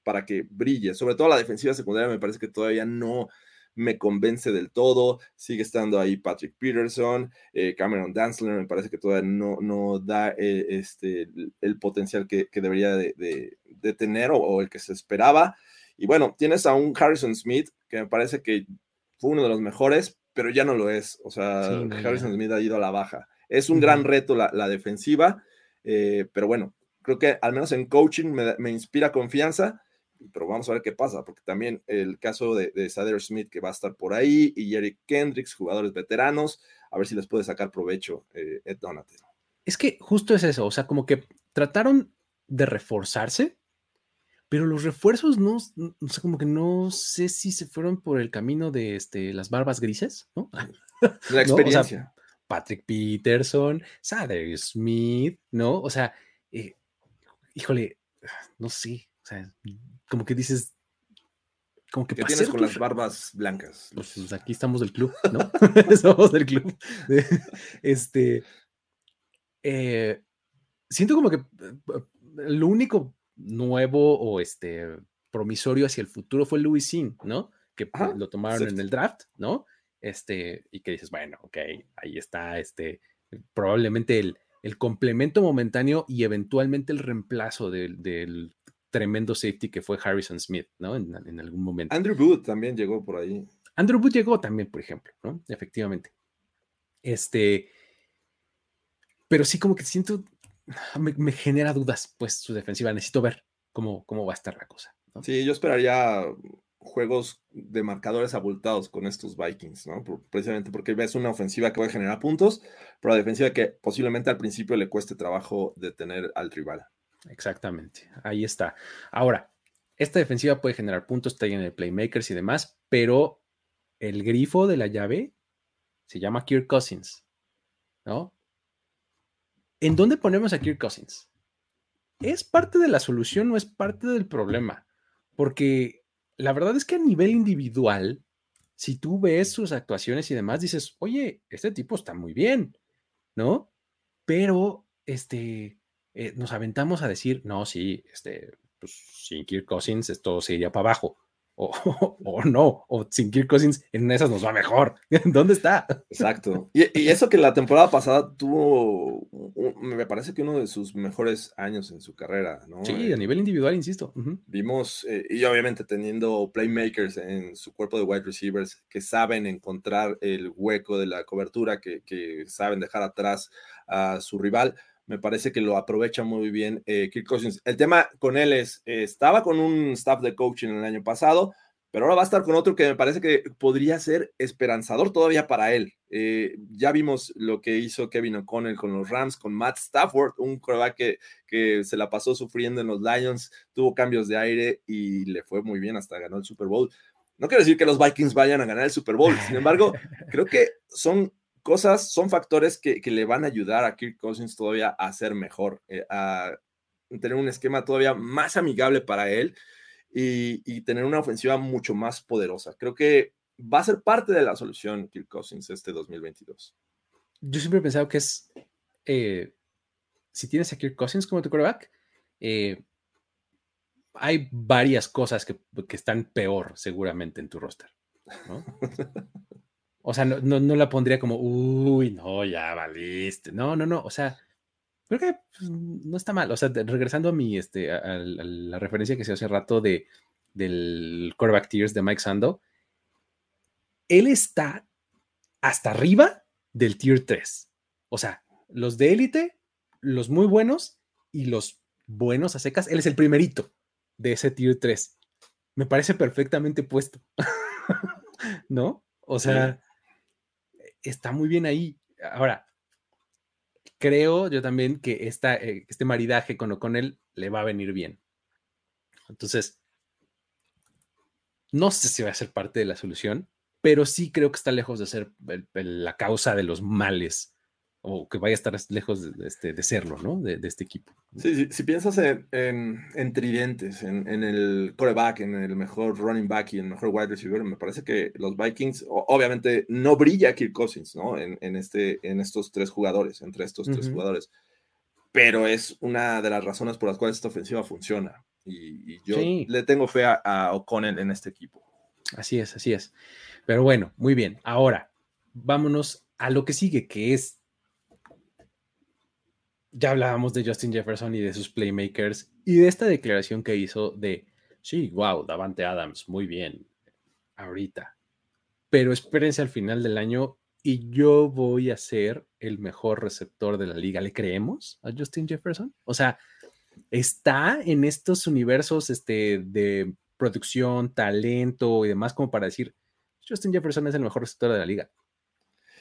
para que brille. Sobre todo la defensiva secundaria me parece que todavía no me convence del todo. Sigue estando ahí Patrick Peterson, eh, Cameron Danzler, me parece que todavía no, no da eh, este, el, potencial que, debería de, tener o, el que se esperaba. Y bueno, tienes a un Harrison Smith que me parece que fue uno de los mejores, pero ya no lo es. O sea, Harrison Smith ha ido a la baja. Es un gran reto la, la defensiva eh, pero bueno, creo que al menos en coaching me, inspira confianza, pero vamos a ver qué pasa, porque también el caso de, de Sader Smith que va a estar por ahí y Eric Kendricks, jugadores veteranos, a ver si les puede sacar provecho eh, Ed Donatello. Es que justo es eso, o sea, como que trataron de reforzarse, pero los refuerzos no, o sea, como que no sé si se fueron por el camino de este, las barbas grises, ¿no? La experiencia. Patrick Peterson, Sader Smith, ¿no? O sea, eh, híjole, no sé, o sea, como que dices, como que ¿Qué tienes con las barbas blancas? Pues, pues, aquí estamos del club, ¿no? Somos del club. Este, eh, siento como que eh, lo único nuevo o este promisorio hacia el futuro fue Louis Sin, ¿no? Que lo tomaron en el draft, ¿no? Este, y que dices, bueno, ok, ahí está, este, probablemente el, el complemento momentáneo y eventualmente el reemplazo del, tremendo safety que fue Harrison Smith, ¿no? En, algún momento. Andrew Booth también llegó por ahí. Andrew Booth llegó también, por ejemplo, ¿no? Efectivamente. Este, pero sí como que siento, me, genera dudas, pues, su defensiva. Necesito ver cómo, cómo va a estar la cosa. Sí, yo esperaría juegos de marcadores abultados con estos Vikings, ¿no? precisamente porque ves una ofensiva que va a generar puntos, pero la defensiva que posiblemente al principio le cueste trabajo detener al rival. Exactamente, ahí está. Ahora, esta defensiva puede generar puntos, está en el playmakers y demás, pero el grifo de la llave se llama Kirk Cousins, ¿no? ¿En dónde ponemos a Kirk Cousins? ¿Es parte de la solución o es parte del problema? Porque la verdad es que a nivel individual, si tú ves sus actuaciones y demás, dices, oye, este tipo está muy bien, ¿no? Pero, este, eh, nos aventamos a decir, no, sí, este, pues sin Kirk Cousins esto se para abajo. o, no, o sin Kirk Cousins en esas nos va mejor. ¿Dónde está? Exacto. Y, eso que la temporada pasada tuvo, me parece que uno de sus mejores años en su carrera, ¿no? Sí, a eh, nivel individual, insisto. Vimos, eh, y obviamente teniendo playmakers en su cuerpo de wide receivers que saben encontrar el hueco de la cobertura, que, que saben dejar atrás a su rival me parece que lo aprovecha muy bien eh, Kirk Cousins. El tema con él es, eh, estaba con un staff de coaching el año pasado, pero ahora va a estar con otro que me parece que podría ser esperanzador todavía para él. Eh, ya vimos lo que hizo Kevin O'Connell con los Rams, con Matt Stafford, un coreback que, que se la pasó sufriendo en los Lions, tuvo cambios de aire y le fue muy bien, hasta ganó el Super Bowl. No quiero decir que los Vikings vayan a ganar el Super Bowl, sin embargo, creo que son cosas, son factores que, le van a ayudar a Kirk Cousins todavía a ser mejor, eh, a tener un esquema todavía más amigable para él y, tener una ofensiva mucho más poderosa. Creo que va a ser parte de la solución Kirk Cousins este 2022. Yo siempre he pensado que es, eh, si tienes a Kirk Cousins como tu quarterback, eh, hay varias cosas que, que, están peor seguramente en tu roster. ¿no? O sea, no, no, la pondría como, uy, no, ya valiste. No, no, no. O sea, creo que pues, no está mal. O sea, regresando a mi, este, a, la referencia que se hace rato de, del quarterback tiers de Mike Sando, él está hasta arriba del tier 3. O sea, los de élite, los muy buenos y los buenos a secas, él es el primerito de ese tier 3. Me parece perfectamente puesto. ¿No? O sea, está muy bien ahí. Ahora, creo yo también que esta, eh, este maridaje con O'Connell le va a venir bien. Entonces, no sé si va a ser parte de la solución, pero sí creo que está lejos de ser la causa de los males o que vaya a estar lejos de, este, de serlo, ¿no? De, este equipo. Sí, si piensas en, en, tridentes, en, el coreback, en el mejor running back y en el mejor wide receiver, me parece que los Vikings, obviamente no brilla Kirk Cousins, ¿no? En, este, en estos tres jugadores, entre estos tres jugadores, pero es una de las razones por las cuales esta ofensiva funciona. Y, yo le tengo fe a, a O'Connell en este equipo. Así es, así es. Pero bueno, muy bien. Ahora, vámonos a lo que sigue, que es ya hablábamos de Justin Jefferson y de sus playmakers y de esta declaración que hizo de, sí, wow, Davante Adams, muy bien, ahorita. Pero espérense al final del año y yo voy a ser el mejor receptor de la liga. ¿Le creemos a Justin Jefferson? O sea, está en estos universos este, de producción, talento y demás como para decir, Justin Jefferson es el mejor receptor de la liga.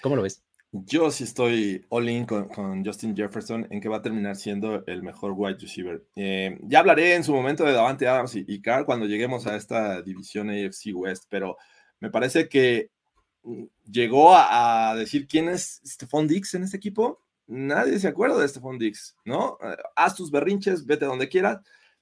¿Cómo lo ves? Yo sí estoy all in con, Justin Jefferson en que va a terminar siendo el mejor wide receiver. Eh, ya hablaré en su momento de Davante Adams y, y Carl cuando lleguemos a esta división AFC West, pero me parece que mm, llegó a, decir quién es Stephon Dix en este equipo. Nadie se acuerda de Stephon Dix, ¿no? Eh, haz tus berrinches, vete donde quieras.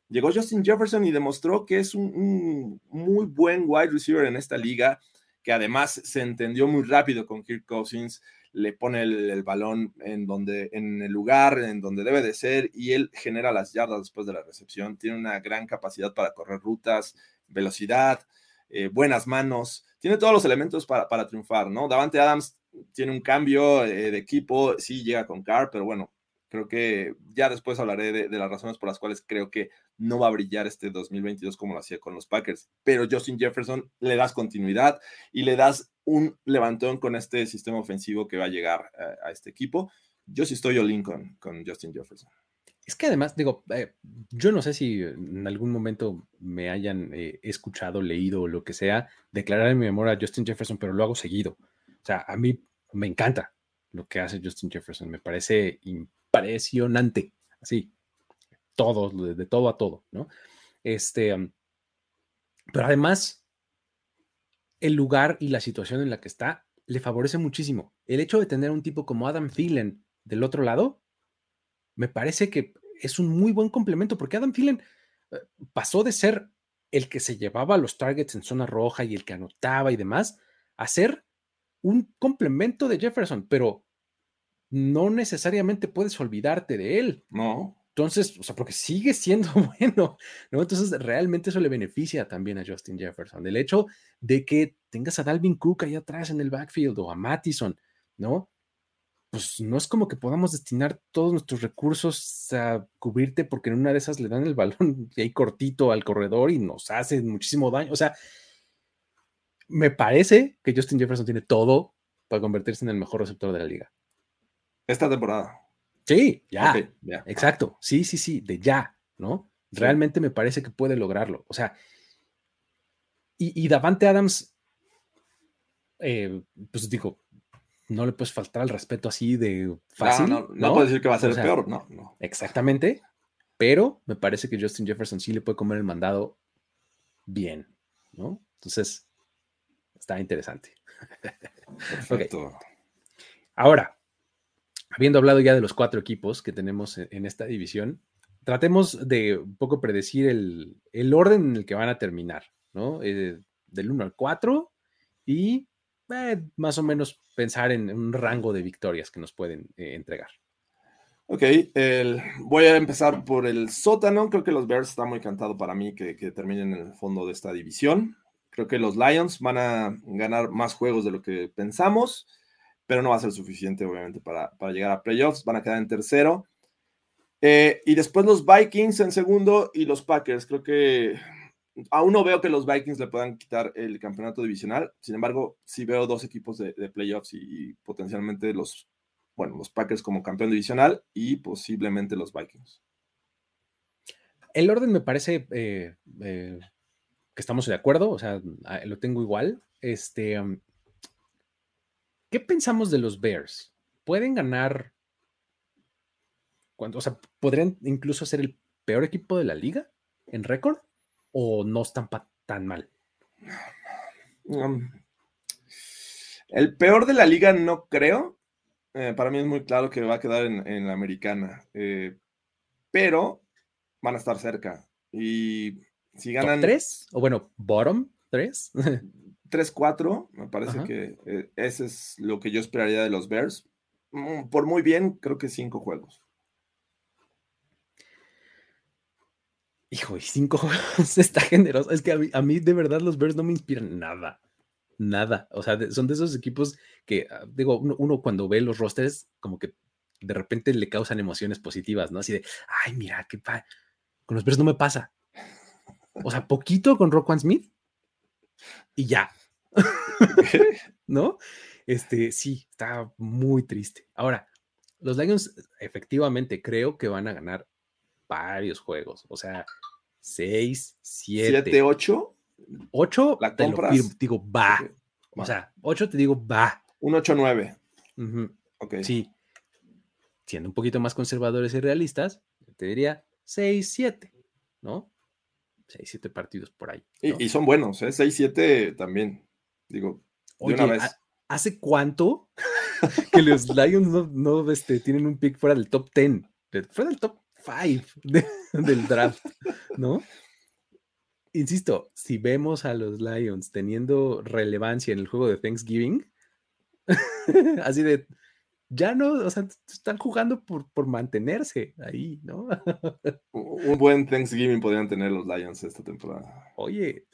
Llegó Justin Jefferson y demostró que es un, un muy buen wide receiver en esta liga, que además se entendió muy rápido con Kirk Cousins le pone el, balón en, donde, en el lugar en donde debe de ser y él genera las yardas después de la recepción. Tiene una gran capacidad para correr rutas, velocidad, eh, buenas manos, tiene todos los elementos para, para, triunfar, ¿no? Davante Adams tiene un cambio eh, de equipo, sí llega con Carr, pero bueno, Creo que ya después hablaré de, las razones por las cuales creo que no va a brillar este 2022 como lo hacía con los Packers. Pero Justin Jefferson le das continuidad y le das un levantón con este sistema ofensivo que va a llegar a, este equipo. Yo sí estoy all in con, Justin Jefferson. Es que además, digo, eh, yo no sé si en algún momento me hayan eh, escuchado, leído o lo que sea, declarar en mi memoria a Justin Jefferson, pero lo hago seguido. O sea, a mí me encanta lo que hace Justin Jefferson. Me parece impresionante, así, todo, de, todo a todo, ¿no? Este, pero además, el lugar y la situación en la que está le favorece muchísimo. El hecho de tener un tipo como Adam Thielen del otro lado, me parece que es un muy buen complemento, porque Adam Thielen eh, pasó de ser el que se llevaba los targets en zona roja y el que anotaba y demás, a ser un complemento de Jefferson, pero no necesariamente puedes olvidarte de él. No. Entonces, o sea, porque sigue siendo bueno, ¿no? Entonces, realmente eso le beneficia también a Justin Jefferson. El hecho de que tengas a Dalvin Cook ahí atrás en el backfield o a Mattison, ¿no? Pues no es como que podamos destinar todos nuestros recursos a cubrirte porque en una de esas le dan el balón ahí cortito al corredor y nos hace muchísimo daño. O sea, me parece que Justin Jefferson tiene todo para convertirse en el mejor receptor de la liga. Esta temporada. Sí, ya, Exacto. Sí, sí, sí, de ya, ¿no? Realmente me parece que puede lograrlo. O sea, y, Davante Adams, eh, pues digo, no le puedes faltar al respeto así de fácil. No, no, puedo decir que va a ser el peor, no, no. Exactamente, pero me parece que Justin Jefferson sí le puede comer el mandado bien, ¿no? Entonces, está interesante. Perfecto. Ahora, habiendo hablado ya de los cuatro equipos que tenemos en, esta división, tratemos de un poco predecir el, orden en el que van a terminar, ¿no? Eh, del 1 al 4 y eh, más o menos pensar en un rango de victorias que nos pueden eh, entregar. Ok, voy a empezar por el sótano. Creo que los Bears está muy cantado para mí que, que terminen en el fondo de esta división. Creo que los Lions van a ganar más juegos de lo que pensamos, pero no va a ser suficiente, obviamente, para, llegar a playoffs. Van a quedar en tercero. Eh, y después los Vikings en segundo y los Packers. Creo que aún no veo que los Vikings le puedan quitar el campeonato divisional. Sin embargo, sí veo dos equipos de, playoffs y, potencialmente los, bueno, los Packers como campeón divisional y posiblemente los Vikings. El orden me parece eh, eh, que estamos de acuerdo, o sea, lo tengo igual. Este, ¿qué pensamos de los Bears? ¿Pueden ganar? o sea, ¿podrían incluso ser el peor equipo de la liga en récord? ¿O no están tan mal? Um, el peor de la liga no creo. Eh, para mí es muy claro que va a quedar en, la americana. Eh, pero van a estar cerca. Y si ganan. ¿Tres? O bueno, bottom tres. 3-4, me parece que eh, ese es lo que yo esperaría de los Bears. Mm, por muy bien, creo que cinco juegos. Hijo, y cinco juegos está generoso. Es que a mí, de verdad los Bears no me inspiran nada. Nada. O sea, son de esos equipos que, ah, digo, uno, cuando ve los rosters, como que de repente le causan emociones positivas, ¿no? Así de, ay, mira, qué pa Con los Bears no me pasa. O sea, poquito con Rock Smith y ya. ¿No? Este, sí, está muy triste. Ahora, los Lions efectivamente creo que van a ganar varios juegos. O sea, 6, 7. 7, 8. 8, la te digo, va. O sea, 8 te digo, va. Un 8, 9. Ok. Sí. Siendo un poquito más conservadores y realistas, te diría 6, 7, ¿no? 6, 7 partidos por ahí. Y, son buenos, ¿eh? 6, 7 también. Digo, de una vez. ¿Hace cuánto que los Lions no, este, tienen un pick fuera del top 10? Fuera del top 5 del draft, ¿no? Insisto, si vemos a los Lions teniendo relevancia en el juego de Thanksgiving, así de ya no, o sea, están jugando por, por mantenerse ahí, ¿no? Un buen Thanksgiving podrían tener los Lions esta temporada. Oye,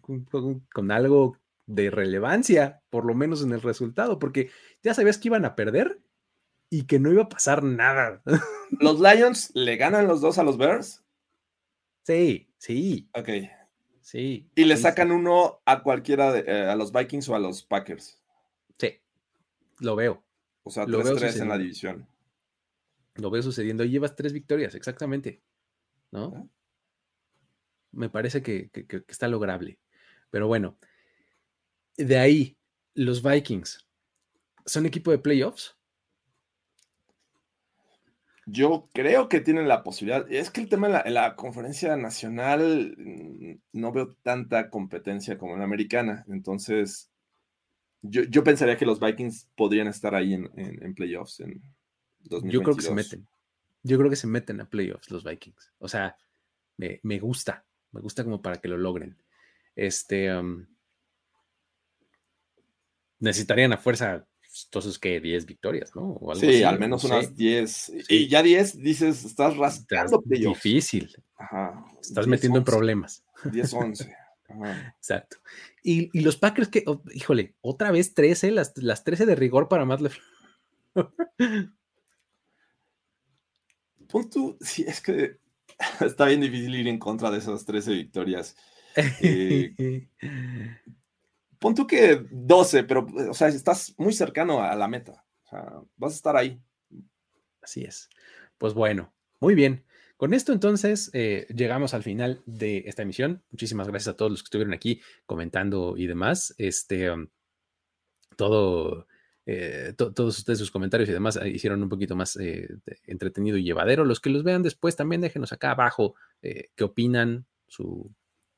con, algo de relevancia, por lo menos en el resultado, porque ya sabías que iban a perder y que no iba a pasar nada. ¿Los Lions le ganan los dos a los Bears? Sí, sí. Ok. Sí. Y le sacan uno a cualquiera de, eh, a los Vikings o a los Packers. Sí, lo veo. O sea, 3-3 en la división. Lo veo sucediendo. Y llevas tres victorias, exactamente. ¿No? Me parece que, está lograble. Pero bueno, de ahí, los Vikings, ¿son equipo de playoffs? Yo creo que tienen la posibilidad. Es que el tema en la, conferencia nacional mm, no veo tanta competencia como en la americana. Entonces, yo, pensaría que los Vikings podrían estar ahí en, playoffs en 2022. Yo creo que se meten. Yo creo que se meten a playoffs los Vikings. O sea, me, gusta. Me gusta como para que lo logren. Este. Um, necesitarían a fuerza entonces, ¿qué? 10 victorias, ¿no? sí, al menos unas 10. Y ya 10, dices, estás rascando Difícil. Ajá. Estás metiendo en problemas. 10, 11. Exacto. Y, los Packers que, oh, híjole, otra vez 13, las, las 13 de rigor para Matt Punto, sí, es que está bien difícil ir en contra de esas 13 victorias. Eh, pon tú que 12, pero, o sea, estás muy cercano a la meta. O sea, vas a estar ahí. Así es. Pues bueno, muy bien. Con esto entonces eh, llegamos al final de esta emisión. Muchísimas gracias a todos los que estuvieron aquí comentando y demás. Este, um, todo, eh, todos ustedes sus comentarios y demás eh, hicieron un poquito más entretenido y llevadero. Los que los vean después también déjenos acá abajo qué opinan, su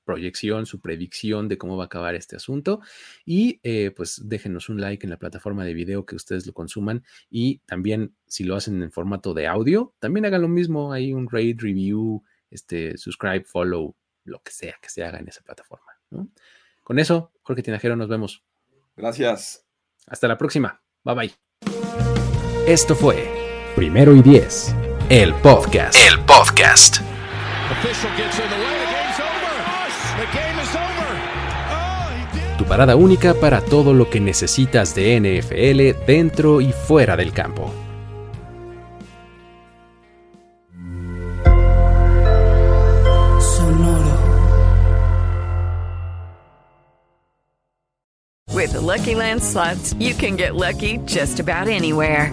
proyección, su predicción de cómo va a acabar este asunto. Y eh, pues déjenos un like en la plataforma de video que ustedes lo consuman. Y también si lo hacen en formato de audio, también hagan lo mismo. Hay un rate, review, este, subscribe, follow, lo que sea que se haga en esa plataforma. Con eso, Jorge Tinajero, nos vemos. Gracias. Hasta la próxima. Bye bye. Esto fue Primero y Diez, el podcast. El podcast. Tu parada única para todo lo que necesitas de NFL dentro y fuera del campo. Sonoro. With the Lucky Land slots, you can get lucky just about anywhere.